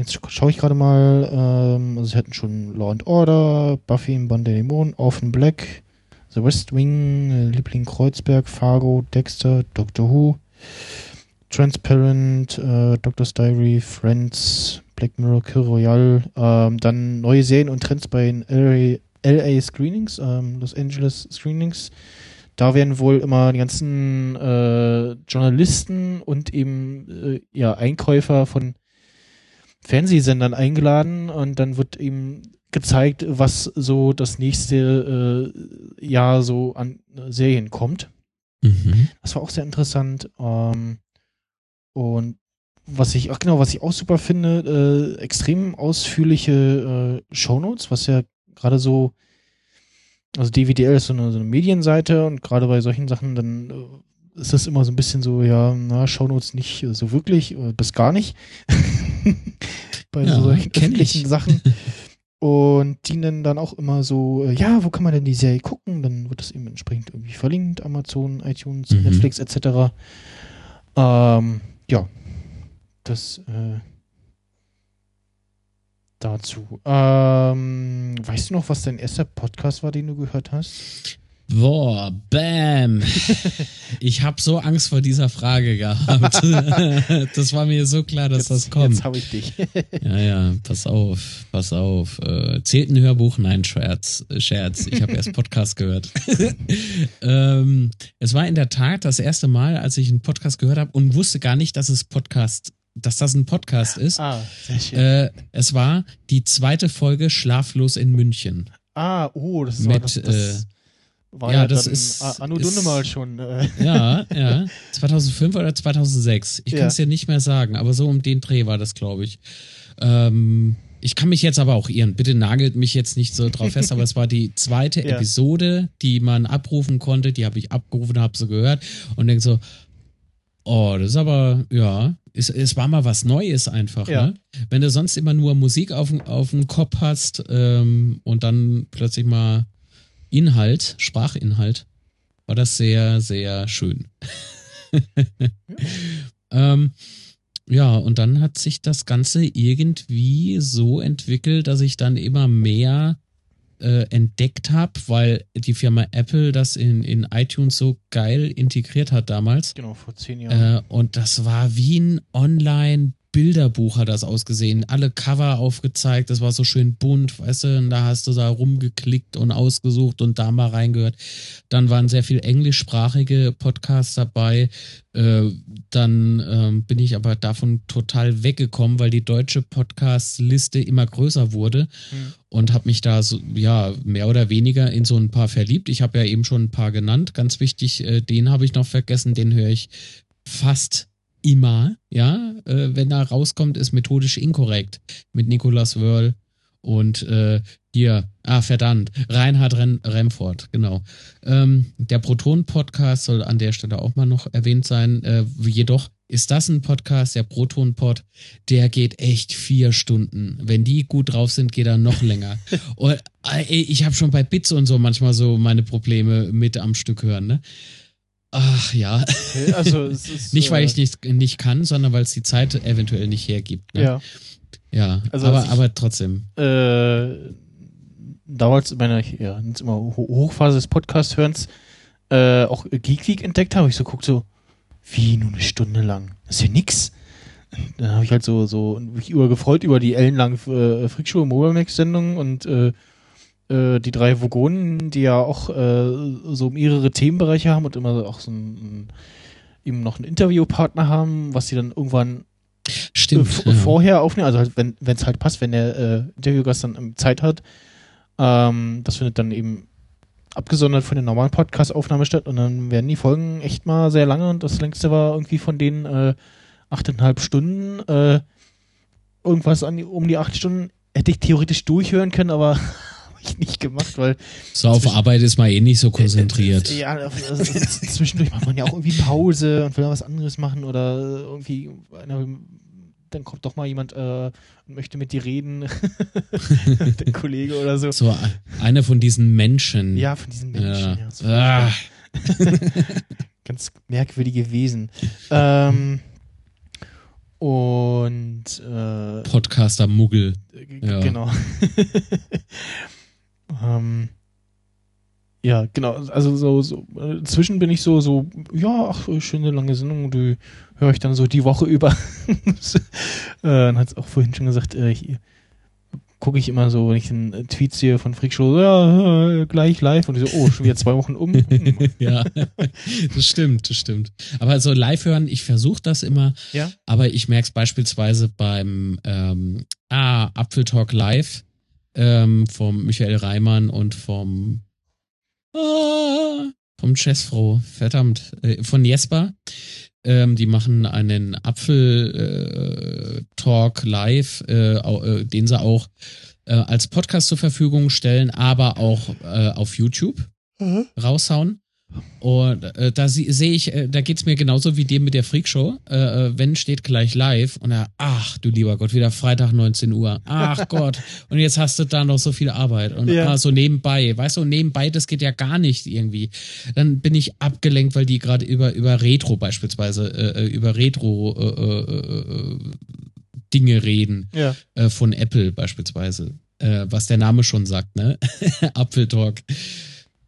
Jetzt schaue ich gerade mal, ähm, also sie hatten schon Law and Order, Buffy im Band der Dämonen, Orphan Black, The West Wing, äh, Liebling Kreuzberg, Fargo, Dexter, Doctor Who, Transparent, äh, Doctor's Diary, Friends, Black Mirror, Kill Royale, ähm, dann neue Serien und Trends bei den LA, LA Screenings, ähm, Los Angeles Screenings. Da werden wohl immer die ganzen äh, Journalisten und eben äh, ja, Einkäufer von Fernsehsendern eingeladen und dann wird ihm gezeigt, was so das nächste äh, Jahr so an Serien kommt. Mhm. Das war auch sehr interessant. Ähm, und was ich, ach genau, was ich auch super finde, äh, extrem ausführliche äh, Shownotes, was ja gerade so, also DVDL ist so eine, so eine Medienseite und gerade bei solchen Sachen, dann äh, ist das immer so ein bisschen so, ja, na, Shownotes nicht so wirklich, äh, bis gar nicht. bei ja, so solchen öffentlichen Sachen. Und die nennen dann auch immer so, äh, ja, wo kann man denn die Serie gucken? Dann wird das eben entsprechend irgendwie verlinkt, Amazon, iTunes, mhm. Netflix etc. Ähm, ja, das äh, dazu. Ähm, weißt du noch, was dein erster Podcast war, den du gehört hast? Boah, bam. Ich habe so Angst vor dieser Frage gehabt. Das war mir so klar, dass jetzt, das kommt. Jetzt habe ich dich. Ja, ja, pass auf, pass auf. Äh, zählt ein Hörbuch? Nein, Scherz. Scherz. Ich habe erst Podcast gehört. ähm, es war in der Tat das erste Mal, als ich einen Podcast gehört habe und wusste gar nicht, dass es Podcast dass das ein Podcast ist. Ah, sehr schön. Äh, es war die zweite Folge Schlaflos in München. Ah, oh, das ist mit, das, das, äh, war ja, ja das ist- Anno Dunne mal schon. Äh. Ja, ja. 2005 oder 2006. Ich Ja. kann es dir nicht mehr sagen, aber so um den Dreh war das, glaube ich. Ähm, ich kann mich jetzt aber auch irren. Bitte nagelt mich jetzt nicht so drauf fest, aber es war die zweite Ja. Episode, die man abrufen konnte. Die habe ich abgerufen, habe sie gehört und denke so, oh, das ist aber, ja, es, es war mal was Neues einfach. Ja. Ne? Wenn du sonst immer nur Musik auf, dem- auf dem Kopf hast ähm, und dann plötzlich mal Inhalt, Sprachinhalt, war das sehr, sehr schön. ähm, ja, und dann hat sich das Ganze irgendwie so entwickelt, dass ich dann immer mehr äh, entdeckt habe, weil die Firma Apple das in, in iTunes so geil integriert hat damals. Genau, vor zehn Jahren. Äh, und das war wie ein Online-Bilderbuch hat das ausgesehen. Alle Cover aufgezeigt, das war so schön bunt, weißt du, und da hast du da rumgeklickt und ausgesucht und da mal reingehört. Dann waren sehr viel englischsprachige Podcasts dabei. Äh, dann ähm, bin ich aber davon total weggekommen, weil die deutsche Podcast-Liste immer größer wurde Hm. und habe mich da so, ja, mehr oder weniger in so ein paar verliebt. Ich habe ja eben schon ein paar genannt. Ganz wichtig, äh, den habe ich noch vergessen, den höre ich fast immer, ja. Äh, wenn er rauskommt, ist methodisch inkorrekt mit Nicolas Wörl und äh, hier, ah, verdammt, Reinhard Ren Remford, genau. Ähm, der Proton-Podcast soll an der Stelle auch mal noch erwähnt sein. Äh, jedoch ist das ein Podcast, der Proton-Pod, der geht echt vier Stunden. Wenn die gut drauf sind, geht er noch länger. und, äh, ich habe schon bei Bits und so manchmal so meine Probleme mit am Stück hören, ne? Ach ja. Okay, also es ist, Nicht, weil äh, ich nicht, nicht kann, sondern weil es die Zeit eventuell nicht hergibt. Ne? Ja. Ja, Also, aber, ich- aber trotzdem. äh, damals in meiner ja, immer Ho- Hochphase des Podcast-Hörens äh, auch Geek Week entdeckt habe, ich so guckt so, wie nur eine Stunde lang? Das ist ja nix. Dann habe ich halt so, so mich über gefreut über die ellenlangen äh, Freakshow Mobile Max Sendung und äh, äh, die drei Vogonen, die ja auch äh, so mehrere Themenbereiche haben und immer auch so ein, eben noch einen Interviewpartner haben, was sie dann irgendwann Stimmt. v- ja. vorher aufnehmen, also halt, wenn es halt passt, wenn der äh, Interviewgast dann ähm, Zeit hat. Ähm, das findet dann eben abgesondert von der normalen Podcast-Aufnahme statt und dann werden die Folgen echt mal sehr lange und das längste war irgendwie von den äh, achteinhalb Stunden. Äh, irgendwas die, um die acht Stunden hätte ich theoretisch durchhören können, aber ich nicht gemacht, weil. So auf Arbeit ist man eh nicht so konzentriert. Ja, also, zwischendurch macht man ja auch irgendwie Pause und will was anderes machen oder irgendwie einer dann kommt doch mal jemand äh, und möchte mit dir reden, der Kollege oder so. So einer von diesen Menschen. Ja, von diesen Menschen. Ja. Ja, ah. Ganz merkwürdige Wesen. Ähm, und äh, Podcaster Muggel. Ja. Genau. ähm, ja, genau. Also so, so inzwischen bin ich so, so, ja, ach, schöne lange Sendung, die höre ich dann so die Woche über. äh, dann hat es auch vorhin schon gesagt, äh, gucke ich immer so, wenn ich einen Tweet sehe von Freakshow, ja, äh, gleich live und ich so, oh, schon wieder zwei Wochen um. ja, das stimmt, das stimmt. Aber so live hören, ich versuche das immer, ja? aber ich merke es beispielsweise beim ähm, ah, Apfel Talk Live ähm, vom Michael Reimann und vom ah, vom Chessfro, verdammt, äh, von Jesper. Ähm, die machen einen Apfel-Talk äh, live, äh, äh, den sie auch äh, als Podcast zur Verfügung stellen, aber auch äh, auf YouTube mhm. raushauen. Und äh, da sehe ich, äh, da geht's mir genauso wie dir mit der Freakshow. Äh, äh, wenn steht gleich live und er, ach du lieber Gott, wieder Freitag 19 Uhr. Ach Gott. Und jetzt hast du da noch so viel Arbeit. Und ja. ah, so nebenbei, weißt du, nebenbei, das geht ja gar nicht irgendwie. Dann bin ich abgelenkt, weil die gerade über, über Retro beispielsweise, äh, äh über Retro äh, äh, Dinge reden. Ja. Äh, von Apple beispielsweise. Äh, was der Name schon sagt, ne? Apfeltalk.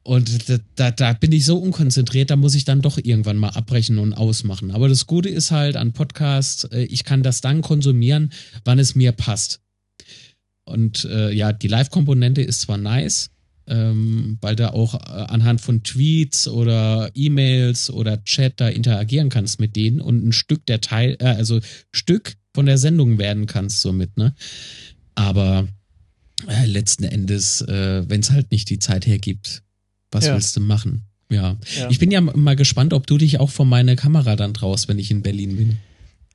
Und da, da, da bin ich so unkonzentriert, da muss ich dann doch irgendwann mal abbrechen und ausmachen. Aber das Gute ist halt an Podcasts, äh, ich kann das dann konsumieren, wann es mir passt. Und äh, ja, die Live-Komponente ist zwar nice, ähm, weil du auch äh, anhand von Tweets oder E-Mails oder Chat da interagieren kannst mit denen und ein Stück der Teil, äh, also Stück von der Sendung werden kannst somit, ne? Aber äh, letzten Endes, äh, wenn es halt nicht die Zeit hergibt, was ja. willst du machen? Ja. ja. Ich bin ja mal gespannt, ob du dich auch von meiner Kamera dann traust, wenn ich in Berlin bin.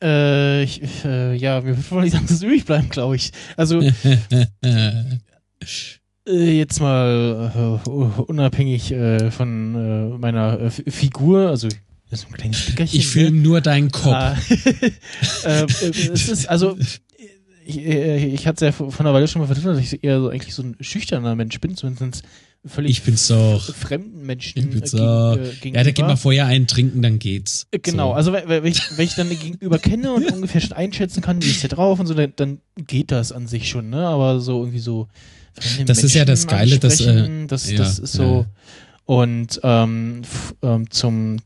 Äh, ich, äh, ja, mir wird wohl nichts anderes übrig bleiben, glaube ich. Also, äh, jetzt mal uh, unabhängig uh, von uh, meiner Figur, also das ist ein kleines Stickerchen. Ich filme nur deinen Kopf. Ah, es ist, also, ich, ich hatte es ja von der Weile schon mal versucht, dass ich eher so eigentlich so ein schüchterner Mensch bin, zumindest völlig ich bin's auch. fremden Menschen ich bin's auch. Gegen, äh, Ja, da geht mal vorher einen trinken, dann geht's. Äh, genau, so. also wenn, ich, wenn ich dann Gegenüber kenne und ungefähr schon einschätzen kann, wie ist der drauf und so, dann, dann geht das an sich schon, ne? Aber so irgendwie so das Menschen ist ja das Geile, dass äh, das, ja, das ist so ja. und ähm, ähm, zum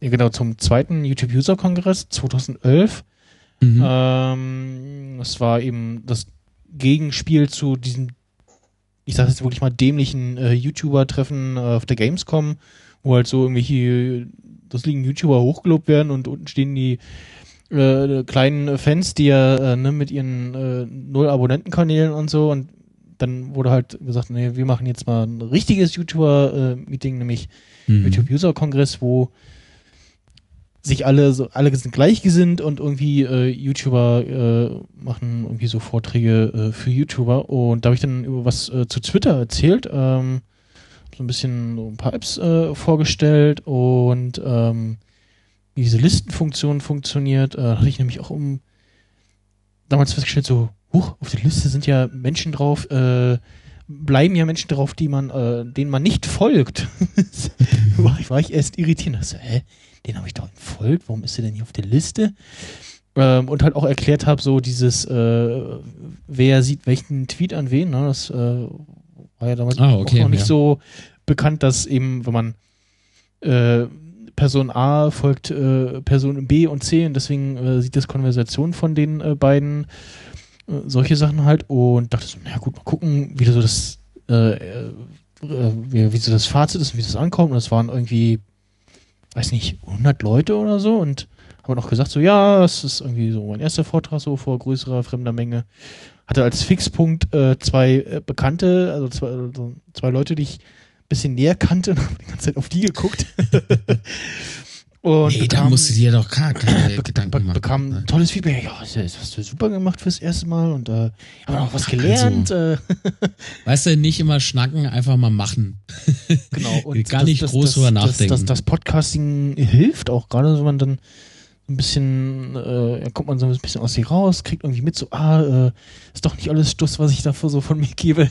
äh, genau zum zweiten YouTube User Kongress 2011 mhm. ähm, das war eben das Gegenspiel zu diesem ich sag jetzt wirklich mal, dämlichen äh, YouTuber-Treffen äh, auf der Gamescom, wo halt so irgendwelche, das liegen YouTuber hochgelobt werden und unten stehen die äh, kleinen Fans, die ja äh, ne, mit ihren äh, null Abonnentenkanälen und so und dann wurde halt gesagt, nee, wir machen jetzt mal ein richtiges YouTuber-Meeting, nämlich mhm. YouTube-User-Kongress, wo sich alle so alle sind gleichgesinnt und irgendwie äh, YouTuber äh, machen irgendwie so Vorträge äh, für YouTuber und da habe ich dann über was äh, zu Twitter erzählt, ähm, so ein bisschen so ein paar Apps äh, vorgestellt und ähm, wie diese Listenfunktion funktioniert, äh, hatte ich nämlich auch um damals festgestellt, so, huch, auf der Liste sind ja Menschen drauf, äh, bleiben ja Menschen drauf, die man, äh, denen man nicht folgt. war, ich, war ich erst irritiert. Also, hä? Den habe ich doch entfolgt, warum ist er denn hier auf der Liste? Ähm, und halt auch erklärt habe, so dieses, äh, wer sieht welchen Tweet an wen, ne? das äh, war ja damals ah, okay, auch noch nicht ja. so bekannt, dass eben, wenn man äh, Person A folgt äh, Person B und C und deswegen äh, sieht das Konversation von den äh, beiden äh, solche Sachen halt und dachte so, na gut, mal gucken, wie so das äh, äh, wie, wie so das Fazit ist, wie das ankommt und das waren irgendwie weiß nicht, 100 Leute oder so und haben auch gesagt, so, ja, es ist irgendwie so mein erster Vortrag so vor größerer fremder Menge. Hatte als Fixpunkt äh, zwei äh, Bekannte, also zwei, also zwei Leute, die ich ein bisschen näher kannte und habe die ganze Zeit auf die geguckt. Und nee, bekam, da musst du dir doch gar keine Gedanken be machen. bekam ne? tolles Feedback. Ja, das hast du super gemacht fürs erste Mal und äh, haben auch was Also- gelernt. äh, Weißt du, nicht immer schnacken, einfach mal machen. Genau. Und Gar nicht groß drüber nachdenken. Das, das, das Podcasting hilft auch gerade, wenn man dann ein bisschen, äh, kommt man so ein bisschen aus sich raus, kriegt irgendwie mit, so, ah, äh, ist doch nicht alles Stuss, was ich dafür so von mir gebe.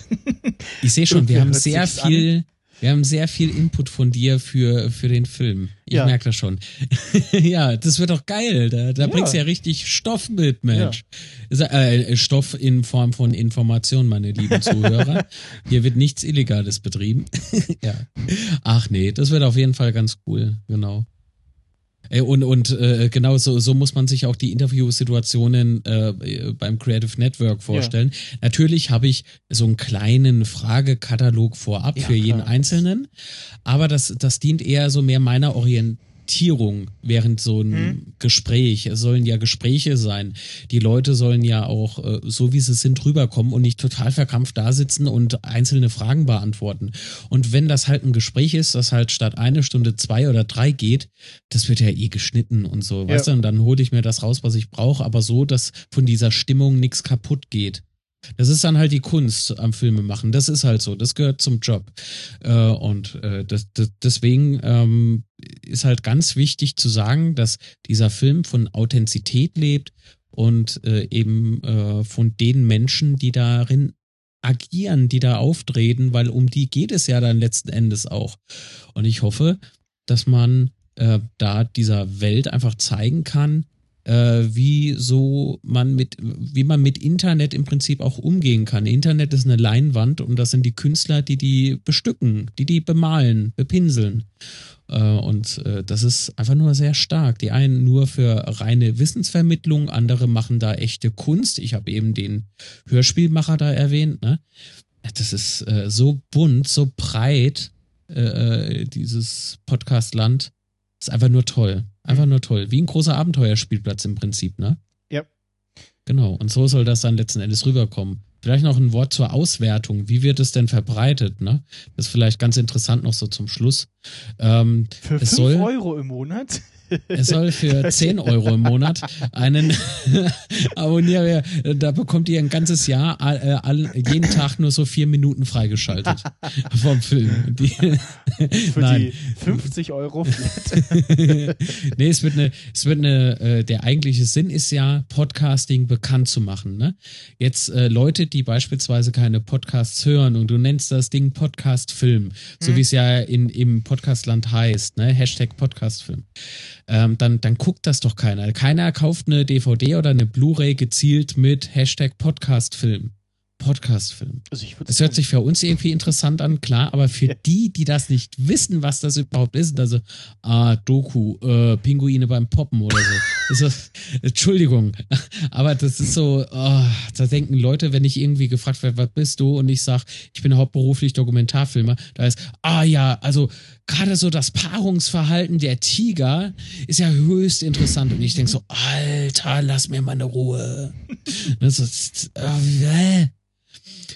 Ich sehe schon, wir haben sehr viel, wir haben sehr viel Input von dir für, für den Film. Ich Ja. merke das schon. ja, das wird doch geil. Da, da Ja. bringst du ja richtig Stoff mit, Mensch. Ist, äh, Stoff in Form von Information, meine lieben Zuhörer. Hier wird nichts Illegales betrieben. ja. Ach nee, das wird auf jeden Fall ganz cool, genau. Und, und äh, genau so, so muss man sich auch die Interviewsituationen äh, beim Creative Network vorstellen. Natürlich habe ich so einen kleinen Fragekatalog vorab Ja, für jeden klar. Einzelnen, aber das, das dient eher so mehr meiner Orientierung während so ein Mhm. Gespräch. Es sollen ja Gespräche sein. Die Leute sollen ja auch äh, so, wie sie sind, rüberkommen und nicht total verkrampft da sitzen und einzelne Fragen beantworten. Und wenn das halt ein Gespräch ist, das halt statt eine Stunde zwei oder drei geht, das wird ja eh geschnitten und so, weißt du, und dann hole ich mir das raus, was ich brauche, aber so, dass von dieser Stimmung nichts kaputt geht. Das ist dann halt die Kunst am Filme machen. Das ist halt so. Das gehört zum Job. Äh, und äh, das, das, deswegen ähm, ist halt ganz wichtig zu sagen, dass dieser Film von Authentizität lebt und äh, eben äh, von den Menschen, die darin agieren, die da auftreten, weil um die geht es ja dann letzten Endes auch. Und ich hoffe, dass man äh, da dieser Welt einfach zeigen kann, äh, wie so man mit, wie man mit Internet im Prinzip auch umgehen kann. Internet ist eine Leinwand und das sind die Künstler, die die bestücken, die die bemalen, bepinseln. Äh, und äh, das ist einfach nur sehr stark. Die einen nur für reine Wissensvermittlung, andere machen da echte Kunst. Ich habe eben den Hörspielmacher da erwähnt. Ne? Das ist äh, so bunt, so breit, äh, dieses Podcast-Land. Ist einfach nur toll. Einfach nur toll. Wie ein großer Abenteuerspielplatz im Prinzip, ne? Ja. Genau. Und so soll das dann letzten Endes rüberkommen. Vielleicht noch ein Wort zur Auswertung. Wie wird es denn verbreitet, ne? Das ist vielleicht ganz interessant noch so zum Schluss. Ähm, Für Es 5 soll- Euro im Monat. Es soll für 10 Euro im Monat einen Abonnier, da bekommt ihr ein ganzes Jahr äh, jeden Tag nur so vier Minuten freigeschaltet vom Film. Die, Für Nein. die 50 Euro flat. nee, es wird eine, es wird eine, äh, der eigentliche Sinn ist ja, Podcasting bekannt zu machen. Ne? Jetzt äh, Leute, die beispielsweise keine Podcasts hören und du nennst das Ding Podcast-Film, so Hm. wie es ja in, im Podcastland heißt, ne? Hashtag Podcast-Film. Ähm, dann, dann guckt das doch keiner. Keiner kauft eine DVD oder eine Blu-ray gezielt mit Hashtag Podcast-Film. Podcast-Film. Also Das hört sich für uns irgendwie interessant an, klar, aber für die, die das nicht wissen, was das überhaupt ist, also, ah, Doku, äh, Pinguine beim Poppen oder so. ist das, Entschuldigung, aber das ist so, oh, da denken Leute, wenn ich irgendwie gefragt werde, was bist du? Und ich sag, ich bin hauptberuflich Dokumentarfilmer, da ist, ah ja, also gerade so das Paarungsverhalten der Tiger ist ja höchst interessant. Und ich denk so, Alter, lass mir mal eine Ruhe. Das ist, äh,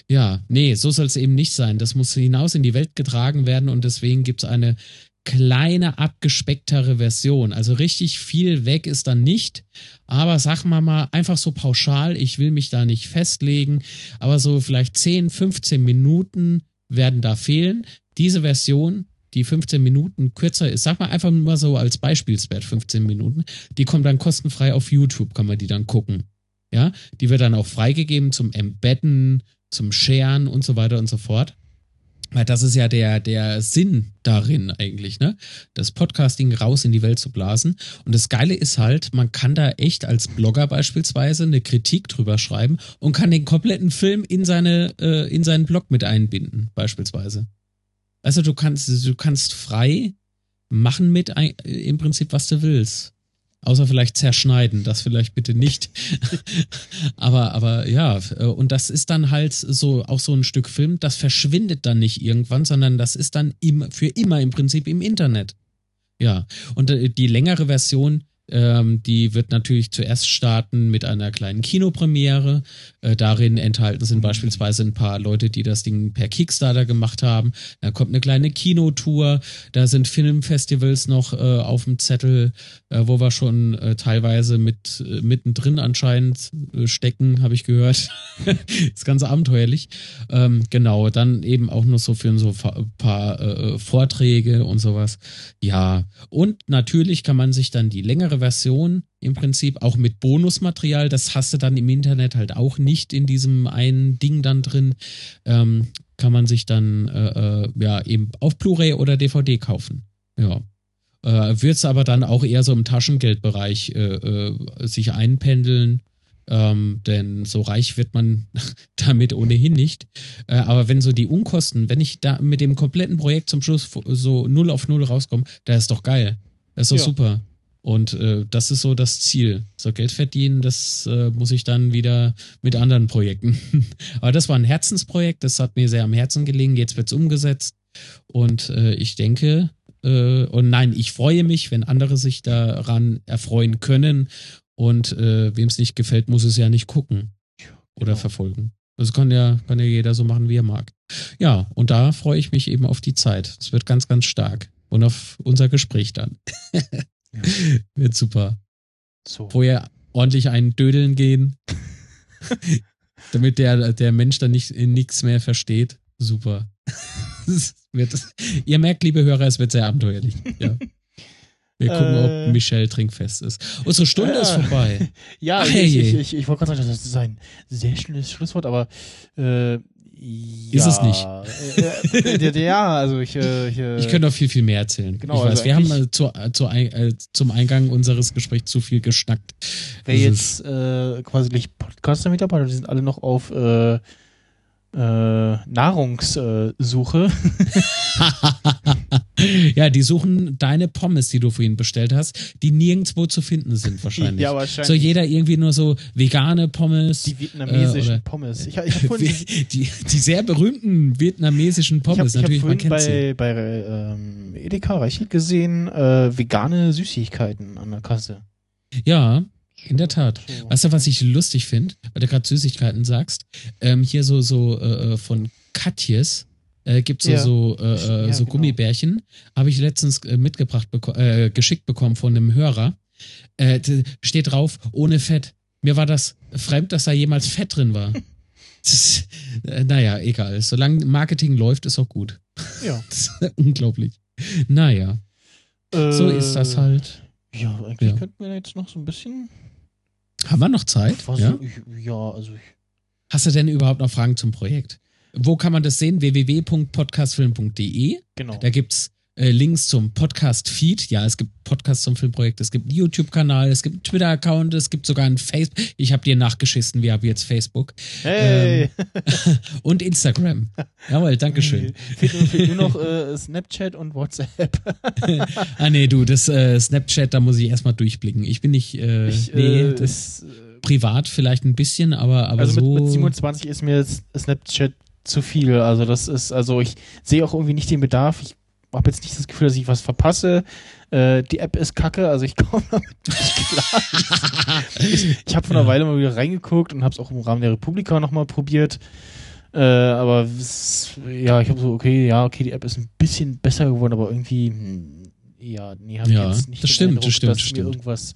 ja, nee, so soll es eben nicht sein. Das muss hinaus in die Welt getragen werden und deswegen gibt's eine kleine, abgespecktere Version. Also richtig viel weg ist dann nicht. Aber sag mal mal einfach so pauschal, ich will mich da nicht festlegen, aber so vielleicht 10, 15 Minuten werden da fehlen. Diese Version, die 15 Minuten kürzer ist, sag mal einfach mal so als Beispielswert 15 Minuten, die kommt dann kostenfrei auf YouTube, kann man die dann gucken. Ja, die wird dann auch freigegeben zum Embedden, zum Sharen und so weiter und so fort. Weil das ist ja der, der Sinn darin eigentlich, ne? Das Podcasting raus in die Welt zu blasen. Und das Geile ist halt, man kann da echt als Blogger beispielsweise eine Kritik drüber schreiben und kann den kompletten Film in seine, äh, in seinen Blog mit einbinden, beispielsweise. Also du kannst, du kannst frei machen mit ein, im Prinzip, was du willst. Außer vielleicht zerschneiden, das vielleicht bitte nicht. aber, aber ja, äh, und das ist dann halt so auch so ein Stück Film, das verschwindet dann nicht irgendwann, sondern das ist dann im, für immer im Prinzip im Internet. Ja, und äh, die längere Version, Ähm, die wird natürlich zuerst starten mit einer kleinen Kinopremiere. Äh, darin enthalten sind beispielsweise ein paar Leute, die das Ding per Kickstarter gemacht haben. Dann kommt eine kleine Kinotour. Da sind Filmfestivals noch äh, auf dem Zettel, äh, wo wir schon äh, teilweise mit äh, mittendrin anscheinend äh, stecken, habe ich gehört. ist ganz abenteuerlich. Ähm, genau, dann eben auch noch so für so ein paar Vorträge und sowas. Ja, und natürlich kann man sich dann die längere Version im Prinzip auch mit Bonusmaterial, das hast du dann im Internet halt auch nicht in diesem einen Ding dann drin, ähm, kann man sich dann äh, äh, ja eben auf Blu-ray oder DVD kaufen. Ja. Äh, Wird es aber dann auch eher so im Taschengeldbereich äh, äh, sich einpendeln. Ähm, denn so reich wird man damit ohnehin nicht. Äh, aber wenn so die Unkosten, wenn ich da mit dem kompletten Projekt zum Schluss so null auf null rauskomme, da ist doch geil. Das ist doch Ja. super. Und äh, das ist so das Ziel. So Geld verdienen, das äh, muss ich dann wieder mit anderen Projekten. Aber das war ein Herzensprojekt, das hat mir sehr am Herzen gelegen. Jetzt wird's umgesetzt. Und äh, ich denke, äh, und nein, ich freue mich, wenn andere sich daran erfreuen können. Und äh, wem es nicht gefällt, muss es ja nicht gucken oder Genau. verfolgen. Das kann ja, kann ja jeder so machen, wie er mag. Ja, und da freue ich mich eben auf die Zeit. Es wird ganz, ganz stark. Und auf unser Gespräch dann. Wird super. So. Vorher ordentlich einen Dödeln gehen. damit der, der Mensch dann nicht nichts mehr versteht. Super. Wird, ihr merkt, liebe Hörer, es wird sehr abenteuerlich. Ja. Wir gucken, Äh. ob Michelle trinkfest ist. Unsere Stunde Ja. ist vorbei. Ja, Ach, ich, ich, ich, ich wollte gerade sagen, das ist ein sehr schönes Schlusswort, aber äh, Ist es nicht. Äh, äh, ja, also ich, äh, ich, äh, Ich könnte noch viel, viel mehr erzählen. Genau, ich weiß, also wir haben äh, zu, äh, zu, ein- äh, zum Eingang unseres Gesprächs zu viel geschnackt. wer Das jetzt äh, quasi nicht Podcaster-Mitarbeiter, die sind alle noch auf äh, Nahrungssuche. ja, die suchen deine Pommes, die du vorhin bestellt hast, die nirgendwo zu finden sind wahrscheinlich. ja, wahrscheinlich. so jeder irgendwie nur so vegane Pommes. die vietnamesischen äh, oder- Pommes. Ich, ich habe vorhin, ich, die, die sehr berühmten vietnamesischen hab, Pommes, ich hab natürlich, man vorhin kennt sie. bei, bei ähm, Edeka Reichelt gesehen, äh, vegane Süßigkeiten an der Kasse. Ja, in der Tat. So. Weißt du, was ich lustig finde, weil du gerade Süßigkeiten sagst? Ähm, hier so, so äh, äh, von Katjes äh, gibt so, Ja. so, äh, äh, Ja, so genau. Gummibärchen. Habe ich letztens mitgebracht, beko äh, geschickt bekommen von einem Hörer. Steht drauf, ohne Fett. Mir war das fremd, dass da jemals Fett drin war. Ist, naja, egal. Solange Marketing läuft, ist auch gut. Ja. Unglaublich. Naja, so ist das halt. Ja, eigentlich Ja. könnten wir jetzt noch so ein bisschen. Haben wir noch Zeit? Was, Ja? ich, ja, also ich, Hast du denn überhaupt noch Fragen zum Projekt? Wo kann man das sehen? www.podcastfilm.de. genau. Da gibt's äh, Links zum Podcast-Feed. Ja, es gibt Podcasts zum Filmprojekt, es gibt einen YouTube-Kanal, es gibt einen Twitter-Account, es gibt sogar einen Facebook. Ich habe dir nachgeschissen, wir haben jetzt Facebook. Hey! Und Instagram. Jawohl, Dankeschön. fehlt, nur- fehlt nur noch äh, Snapchat und WhatsApp. ah, nee, du, das äh, Snapchat, da muss ich erstmal durchblicken. Ich bin nicht, äh, Ich, nee, äh, das ist, privat vielleicht ein bisschen, aber, aber also so. mit, mit 27 ist mir jetzt Snapchat zu viel. Also das ist, also ich sehe auch irgendwie nicht den Bedarf. Ich habe jetzt nicht das Gefühl, dass ich was verpasse. Äh, die App ist kacke, also ich komme damit nicht klar. ich ich habe vor einer Ja. Weile mal wieder reingeguckt und habe es auch im Rahmen der Republika nochmal probiert. Äh, aber ja, ich habe so, okay, ja, okay, die App ist ein bisschen besser geworden, aber irgendwie, hm, ja, nee, habe Ja, ich jetzt nicht das stimmt, Eindruck, das stimmt, dass das mir stimmt. irgendwas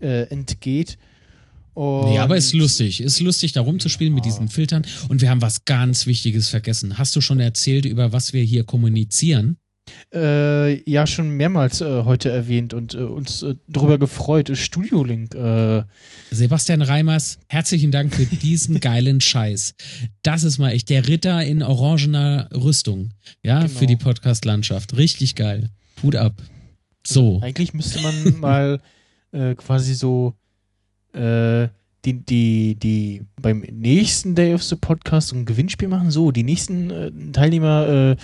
äh, entgeht. Nee, aber ist Und- lustig. Ist lustig, da rumzuspielen mit Ja. diesen Filtern. Und wir haben was ganz Wichtiges vergessen. Hast du schon erzählt, über was wir hier kommunizieren? Äh, ja, schon mehrmals äh, heute erwähnt und äh, uns äh, darüber gefreut. Studio Link. Äh, Sebastian Reimers, herzlichen Dank für diesen geilen Scheiß. Das ist mal echt der Ritter in orangener Rüstung. Ja, Genau. für die Podcast-Landschaft. Richtig geil. Hut ab. So. Eigentlich müsste man mal äh, quasi so die, die, die beim nächsten Day of the Podcast so ein Gewinnspiel machen. So, die nächsten äh, Teilnehmer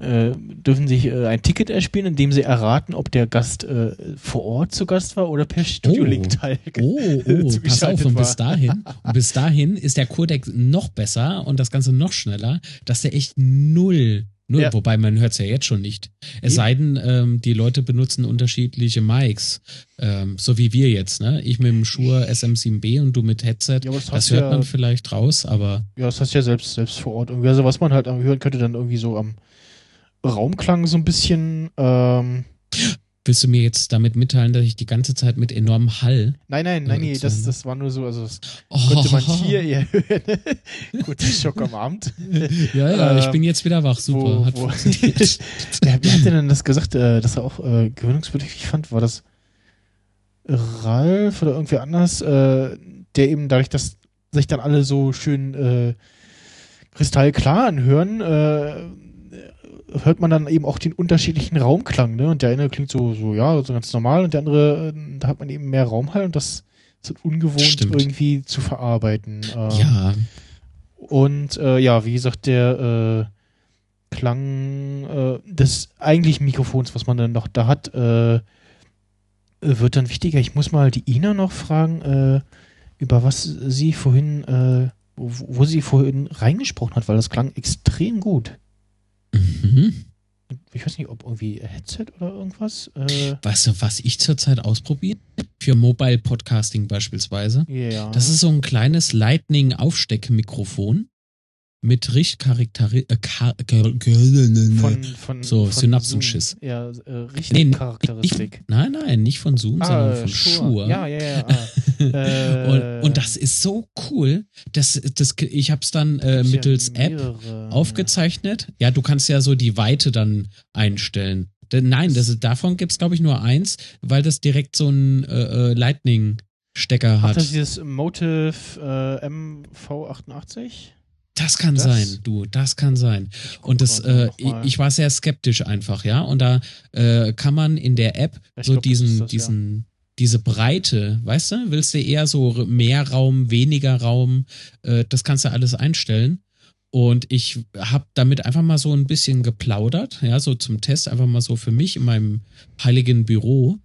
äh, dürfen sich äh, ein Ticket erspielen, indem sie erraten, ob der Gast äh, vor Ort zu Gast war oder per Studio Link teil. Oh, oh, pass auf, und bis dahin, und bis dahin ist der Codex noch besser und das Ganze noch schneller, dass der echt null Nur, Ja. wobei man hört es ja jetzt schon nicht. Es Eben. sei denn, ähm, die Leute benutzen unterschiedliche Mics, ähm, so wie wir jetzt, ne? Ich mit dem Shure SM7B und du mit Headset. Ja, das das hast hört ja- man vielleicht raus, aber Ja, das heißt ja selbst, selbst vor Ort. Irgendwie, also was man halt hören könnte, dann irgendwie so am Raumklang so ein bisschen. Ähm, willst du mir jetzt damit mitteilen, dass ich die ganze Zeit mit enormem Hall. nein, nein, Ja, nein, nee, jetzt, das, äh, das war nur so, also das Oh, konnte man hier eher hören. Guter Schock am Abend. Ja, ja, ich Ähm, bin jetzt wieder wach. Super, wo- hat wo- funktioniert. Wer, hat denn das gesagt, äh, dass er auch äh, gewöhnungsbedürftig fand? War das Ralf oder irgendwer anders, äh, der eben dadurch, dass sich dann alle so schön äh, kristallklar anhören, äh, hört man dann eben auch den unterschiedlichen Raumklang, ne? Und der eine klingt so, so ja, so ganz normal und der andere, äh, da hat man eben mehr Raumhall und das ist halt ungewohnt Stimmt. irgendwie zu verarbeiten. Ähm, ja, und äh, ja, wie gesagt, der äh, Klang äh, des eigentlichen Mikrofons, was man dann noch da hat, äh, wird dann wichtiger. Ich muss mal die Ina noch fragen, äh, über was sie vorhin, wo, wo sie vorhin reingesprochen hat, weil das klang extrem gut. Mhm. Ich weiß nicht, ob irgendwie Headset oder irgendwas. Äh, Weißt du, was ich zurzeit ausprobiere? Für Mobile Podcasting beispielsweise. ja. Das ist so ein kleines Lightning-Aufsteckmikrofon mit Richtcharakteristik. Äh, Ge- von, von, so, von Synapsenschiss. Zoom. Ja, äh, richtig Nee. Nein, nein, nicht von Zoom, sondern von Shure. Shure. Ja, ja, ja. Ah. Äh, und, und das ist so cool. Das, das, ich habe es dann äh, gibt's ja mittels App aufgezeichnet. Ja, du kannst ja so die Weite dann einstellen. Nein, das, ist- davon gibt's glaube ich, nur eins, weil das direkt so einen äh, äh, Lightning-Stecker Ach, hat. das Das, ist dieses Motive äh, MV88? Kann das- sein, du, das kann sein. Und das, mal äh, ich, war sehr skeptisch einfach, ja. Und da äh, kann man in der App Ich so glaub, das diesen, das, ja. diesen, diese Breite, weißt du, willst du eher so mehr Raum, weniger Raum, äh, das kannst du alles einstellen. Und ich habe damit einfach mal so ein bisschen geplaudert, ja, so zum Test, einfach mal so für mich in meinem heiligen Büro.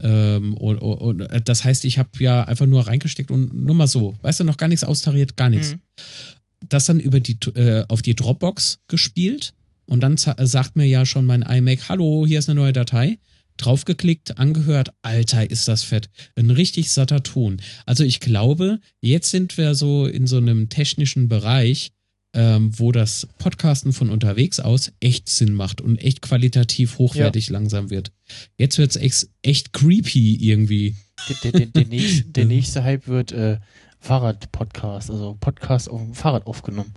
Ähm, und, und, und äh, das heißt, ich habe ja einfach nur reingesteckt und nur mal so, weißt du, noch gar nichts austariert, gar nichts Mhm. Das dann über die äh, auf die Dropbox gespielt und dann sagt mir ja schon mein iMac, hallo, hier ist eine neue Datei. Draufgeklickt, angehört, Alter, ist das fett. Ein richtig satter Ton. Also ich glaube, jetzt sind wir so in so einem technischen Bereich, ähm, wo das Podcasten von unterwegs aus echt Sinn macht und echt qualitativ hochwertig langsam wird. Jetzt wird's ex echt creepy irgendwie. Der, der, der, nächste, der nächste Hype wird äh, Fahrrad-Podcast, also Podcast auf dem Fahrrad aufgenommen.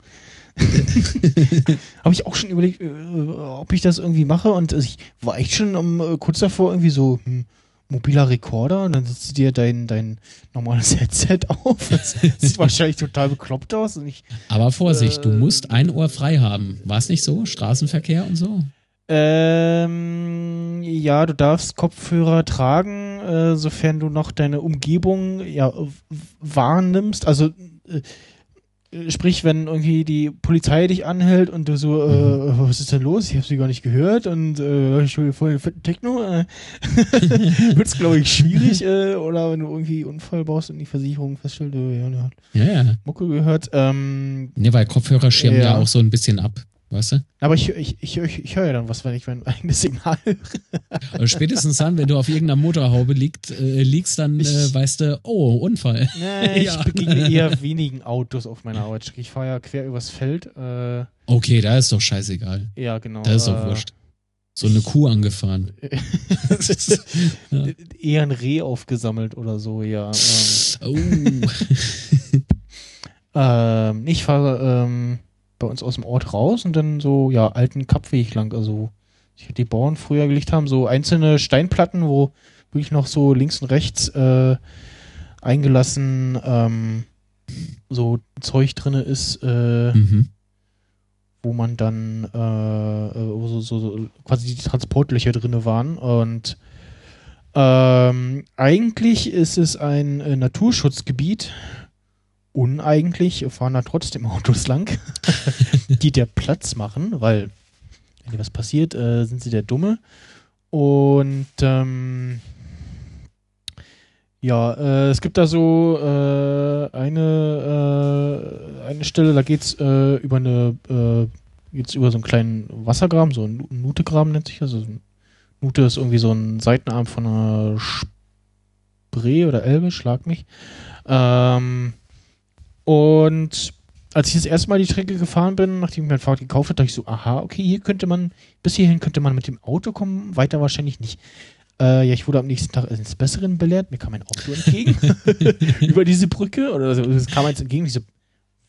Habe ich auch schon überlegt, äh, ob ich das irgendwie mache und ich war echt schon um, äh, kurz davor irgendwie so hm, mobiler Rekorder und dann setzt du dir dein, dein normales Headset auf. Das sieht wahrscheinlich total bekloppt aus ich Aber Vorsicht, du Äh, musst ein Ohr frei haben. War es nicht so? Straßenverkehr und so? Ähm, ja, du darfst Kopfhörer tragen, äh, sofern du noch deine Umgebung ja wahrnimmst. Also äh, äh, sprich, wenn irgendwie die Polizei dich anhält und du so, äh, was ist denn los? Ich habe sie gar nicht gehört und äh, ich will fetten Techno. Äh, wird's glaube ich schwierig. Äh, oder wenn du irgendwie Unfall baust und die Versicherung feststellt, äh, ja, der hat Ja, ja. Mucke gehört. Ähm, Ne, weil Kopfhörer schirmen ja. Ja. auch so ein bisschen ab, weißt du? aber ich, ich, ich, ich, höre ja dann was, wenn ich mein eigenes Signal höre. Also spätestens dann, wenn du auf irgendeiner Motorhaube liegt, äh, liegst, dann äh, Ich- weißt du, oh, Unfall. Nee, Ja. ich begegne eher wenigen Autos auf meiner Arbeitsstrecke. Ich fahre ja quer übers Feld. Äh, Okay, da ist doch scheißegal. ja, genau. Da ist doch äh, wurscht. So eine Kuh angefahren. Ja. eher ein Reh aufgesammelt oder so, ja. Ähm, Oh. ähm, ich fahre ähm, bei uns aus dem Ort raus und dann so, ja, alten Kappweg lang. Also, ich die Bauern früher gelegt haben, so einzelne Steinplatten, wo wirklich noch so links und rechts äh, eingelassen ähm, so Zeug drinne ist, äh, mhm. wo man dann äh, äh, wo so, so, so quasi die Transportlöcher drinne waren und ähm, eigentlich ist es ein äh, Naturschutzgebiet. Uneigentlich fahren da trotzdem Autos lang, die der Platz machen, weil wenn dir was passiert, äh, sind sie der Dumme. Und ähm, ja, äh, es gibt da so äh, eine, äh, eine Stelle, da geht's äh, über eine äh, geht's über so einen kleinen Wassergraben, so ein Nutegraben nennt sich das. Also Nute ist irgendwie so ein Seitenarm von einer Spree oder Elbe, schlag mich. Ähm, und als ich das erste Mal die Strecke gefahren bin, nachdem ich mein Fahrrad gekauft habe, dachte ich so, aha, okay, hier könnte man, bis hierhin könnte man mit dem Auto kommen, weiter wahrscheinlich nicht. Äh, ja, ich wurde am nächsten Tag ins Besseren belehrt, mir kam ein Auto entgegen über diese Brücke, oder so, es kam eins entgegen, ich so,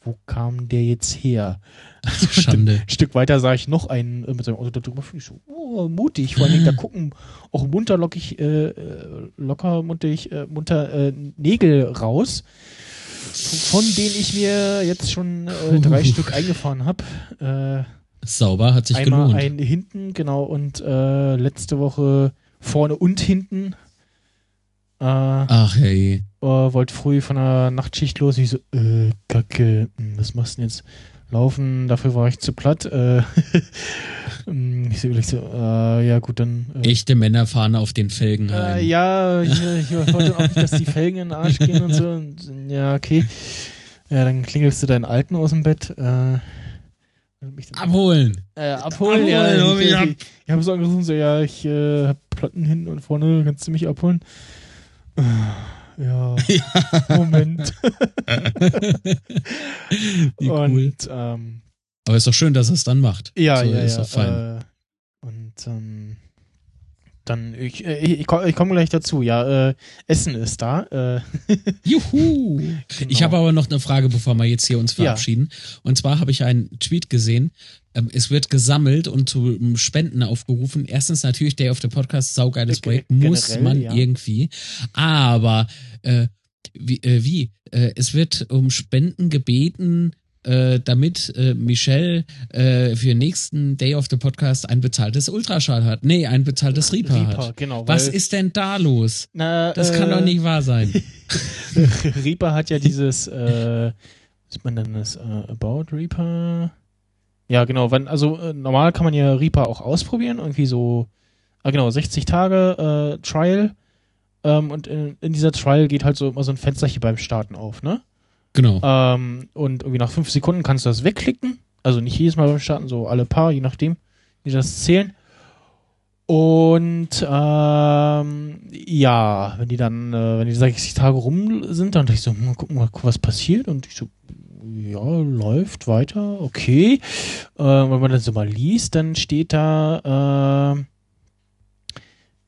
wo kam der jetzt her? Schande. Ein Stück weiter sah ich noch einen äh, mit seinem Auto da drüber. Ich so, oh, mutig. Vor allem, da gucken auch munter lockig, äh, äh locker muntig, äh, munter äh, Nägel raus, von denen ich mir jetzt schon äh, drei. Stück eingefahren habe. Äh, Sauber, hat sich einmal gelohnt. Ein hinten, genau, und äh, letzte Woche vorne und hinten. Äh, Ach hey. Äh, wollte früh von der Nachtschicht los. Ich so, äh, Kacke, hm, was machst du denn jetzt? Laufen, dafür war ich zu platt. Äh, hm, ich so, ich so äh, ja gut, dann. Äh, Echte Männer fahren auf den Felgen äh, heim. ja, ich, ich wollte auch nicht, dass die Felgen in den Arsch gehen und so. Und, ja, okay. Ja, dann klingelst du deinen Alten aus dem Bett. Äh, abholen. Äh, abholen, abholen, ja. Ich, ich, ich, ich habe so angerufen, so, ja, ich äh, hab Platten hinten und vorne, kannst du mich abholen? Ja, ja. Moment. Wie und, cool. Ähm, Aber ist doch schön, dass er es dann macht. Ja, so, ja, ist ja. Doch fein. Äh, und ähm, dann, ich, äh, ich, ich komme komm gleich dazu. Ja, äh, Essen ist da. Äh. Juhu! Genau. Ich habe aber noch eine Frage, bevor wir jetzt hier uns verabschieden. Ja. Und zwar habe ich einen Tweet gesehen. Ähm, es wird gesammelt und zu Spenden aufgerufen. Erstens natürlich Day of the Podcast, saugeiles Projekt, muss Generell, man ja. irgendwie. Aber äh, wie? Äh, wie? Äh, es wird um Spenden gebeten äh, damit äh, Michelle äh, für nächsten Day of the Podcast ein bezahltes Ultraschall hat. Nee, ein bezahltes Reaper, Reaper hat. Genau, Was ist denn da los? Na, das kann doch äh, nicht wahr sein. Reaper hat ja dieses, äh, was man denn das, äh, About Reaper? Ja, genau, wenn, also äh, normal kann man ja Reaper auch ausprobieren, irgendwie so, ah genau, 60 Tage äh, Trial. Ähm, und in, in dieser Trial geht halt so immer so ein Fenster hier beim Starten auf, ne? Genau. Ähm, und irgendwie nach fünf Sekunden kannst du das wegklicken. Also nicht jedes Mal beim Starten, so alle paar, je nachdem, wie das zählen. Und ähm, ja, wenn die dann, äh, wenn die 60 Tage rum sind, dann dachte ich so, mal gucken, mal, was passiert. Und ich so, ja, läuft weiter, okay. Äh, wenn man das so mal liest, dann steht da, äh,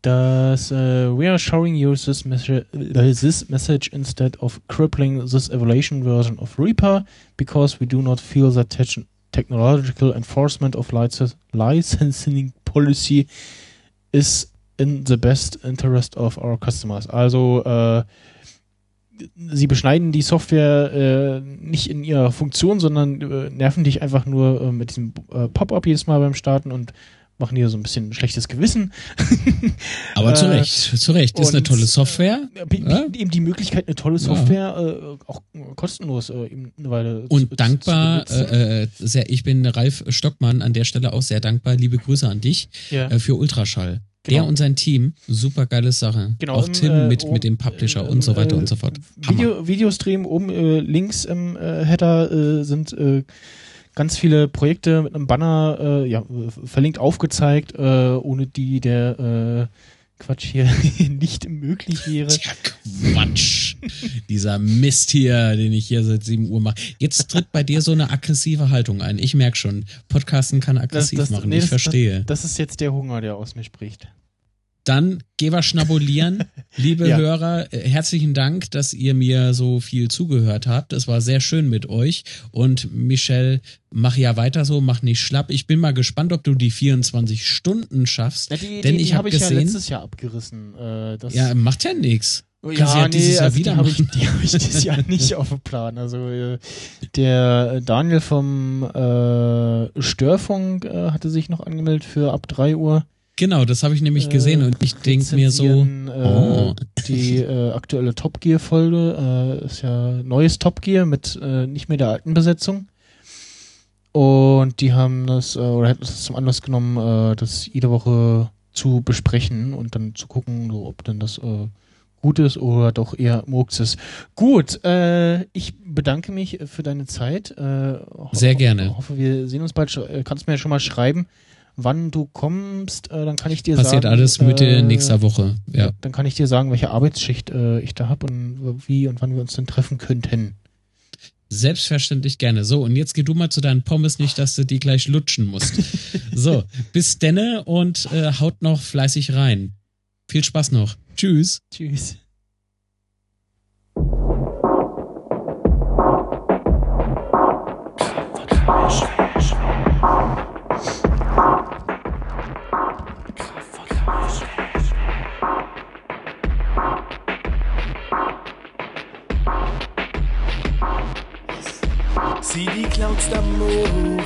dass uh, we are showing you this, mes- this message instead of crippling this evaluation version of Reaper because we do not feel that te- technological enforcement of lic- licensing policy is in the best interest of our customers. Also äh, sie beschneiden die Software äh, nicht in ihrer Funktion, sondern äh, nerven dich einfach nur äh, mit diesem äh, Pop-up jedes Mal beim Starten und machen hier so ein bisschen schlechtes Gewissen. Aber zu äh, Recht, zu Recht. Ist eine tolle Software. Äh, ja? Eben die Möglichkeit, eine tolle Software auch kostenlos eben eine Weile Und zu, dankbar, zu sehr, ich bin Ralf Stockmann an der Stelle auch sehr dankbar. Liebe Grüße an dich ja. für Ultraschall. Genau. Der und sein Team, super geile Sache. Genau, auch Tim äh, mit, mit dem Publisher und so weiter und so fort. Video, Videostream oben äh, links im äh, Header äh, sind äh, ganz viele Projekte mit einem Banner äh, ja, verlinkt aufgezeigt, äh, ohne die der äh, Quatsch hier nicht möglich wäre. Tja, Quatsch. Dieser Mist hier, den ich hier seit 7 Uhr mache. Jetzt tritt bei dir so eine aggressive Haltung ein. Ich merke schon, Podcasten kann aggressiv das, das, machen. Nee, ich das, verstehe. Das, ist jetzt der Hunger, der aus mir spricht. Dann geh wir schnabulieren. Liebe ja. Hörer, äh, herzlichen Dank, dass ihr mir so viel zugehört habt. Es war sehr schön mit euch. Und Michelle, mach ja weiter so, mach nicht schlapp. Ich bin mal gespannt, ob du die 24 Stunden schaffst. Ja, die, denn die, ich habe hab gesehen, ja letztes Jahr abgerissen. Äh, ja, macht ja nichts. Kannst ja, ja nee, also die habe ich, die hab ich dieses Jahr nicht auf dem Plan. Also äh, der Daniel vom äh, Störfunk äh, hatte sich noch angemeldet für ab 3 Uhr. Genau, das habe ich nämlich gesehen äh, und ich denke mir so. Äh, oh. Die äh, aktuelle Top Gear-Folge äh, ist ja neues Top Gear mit äh, nicht mehr der alten Besetzung. Und die haben das, äh, oder hätten das zum Anlass genommen, das jede Woche zu besprechen und dann zu gucken, so, ob denn das gut ist oder doch eher Murks ist. Gut, ich bedanke mich für deine Zeit. Sehr gerne. Ich hoffe, wir sehen uns bald. Kannst mir ja schon mal schreiben wann du kommst, äh, dann kann ich dir Passiert sagen. Passiert alles Mitte äh, nächster Woche, ja. Dann kann ich dir sagen, welche Arbeitsschicht äh, ich da habe und wie und wann wir uns dann treffen könnten. Selbstverständlich gerne. So, und jetzt geh du mal zu deinen Pommes, nicht, dass du die gleich lutschen musst. so, bis denne und äh, haut noch fleißig rein. Viel Spaß noch. Tschüss. Tschüss. notes stop move.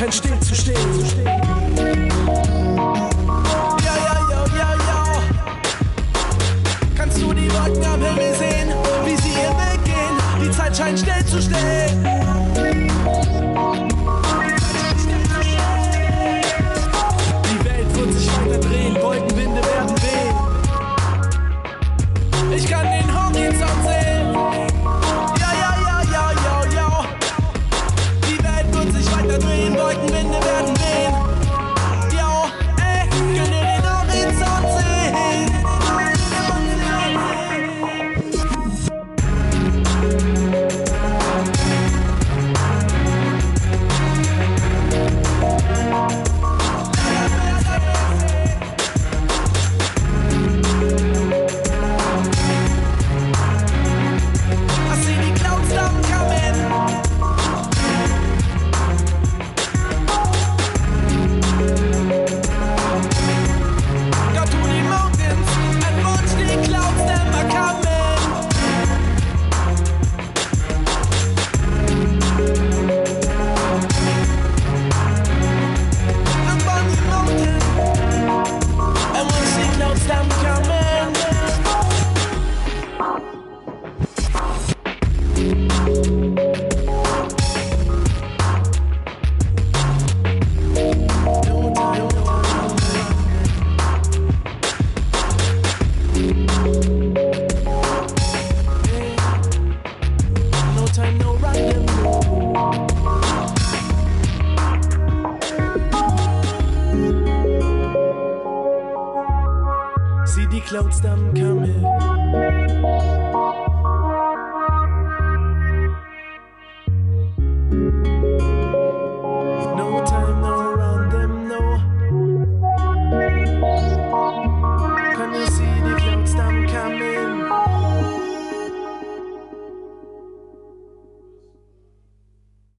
entstehen zu stehen.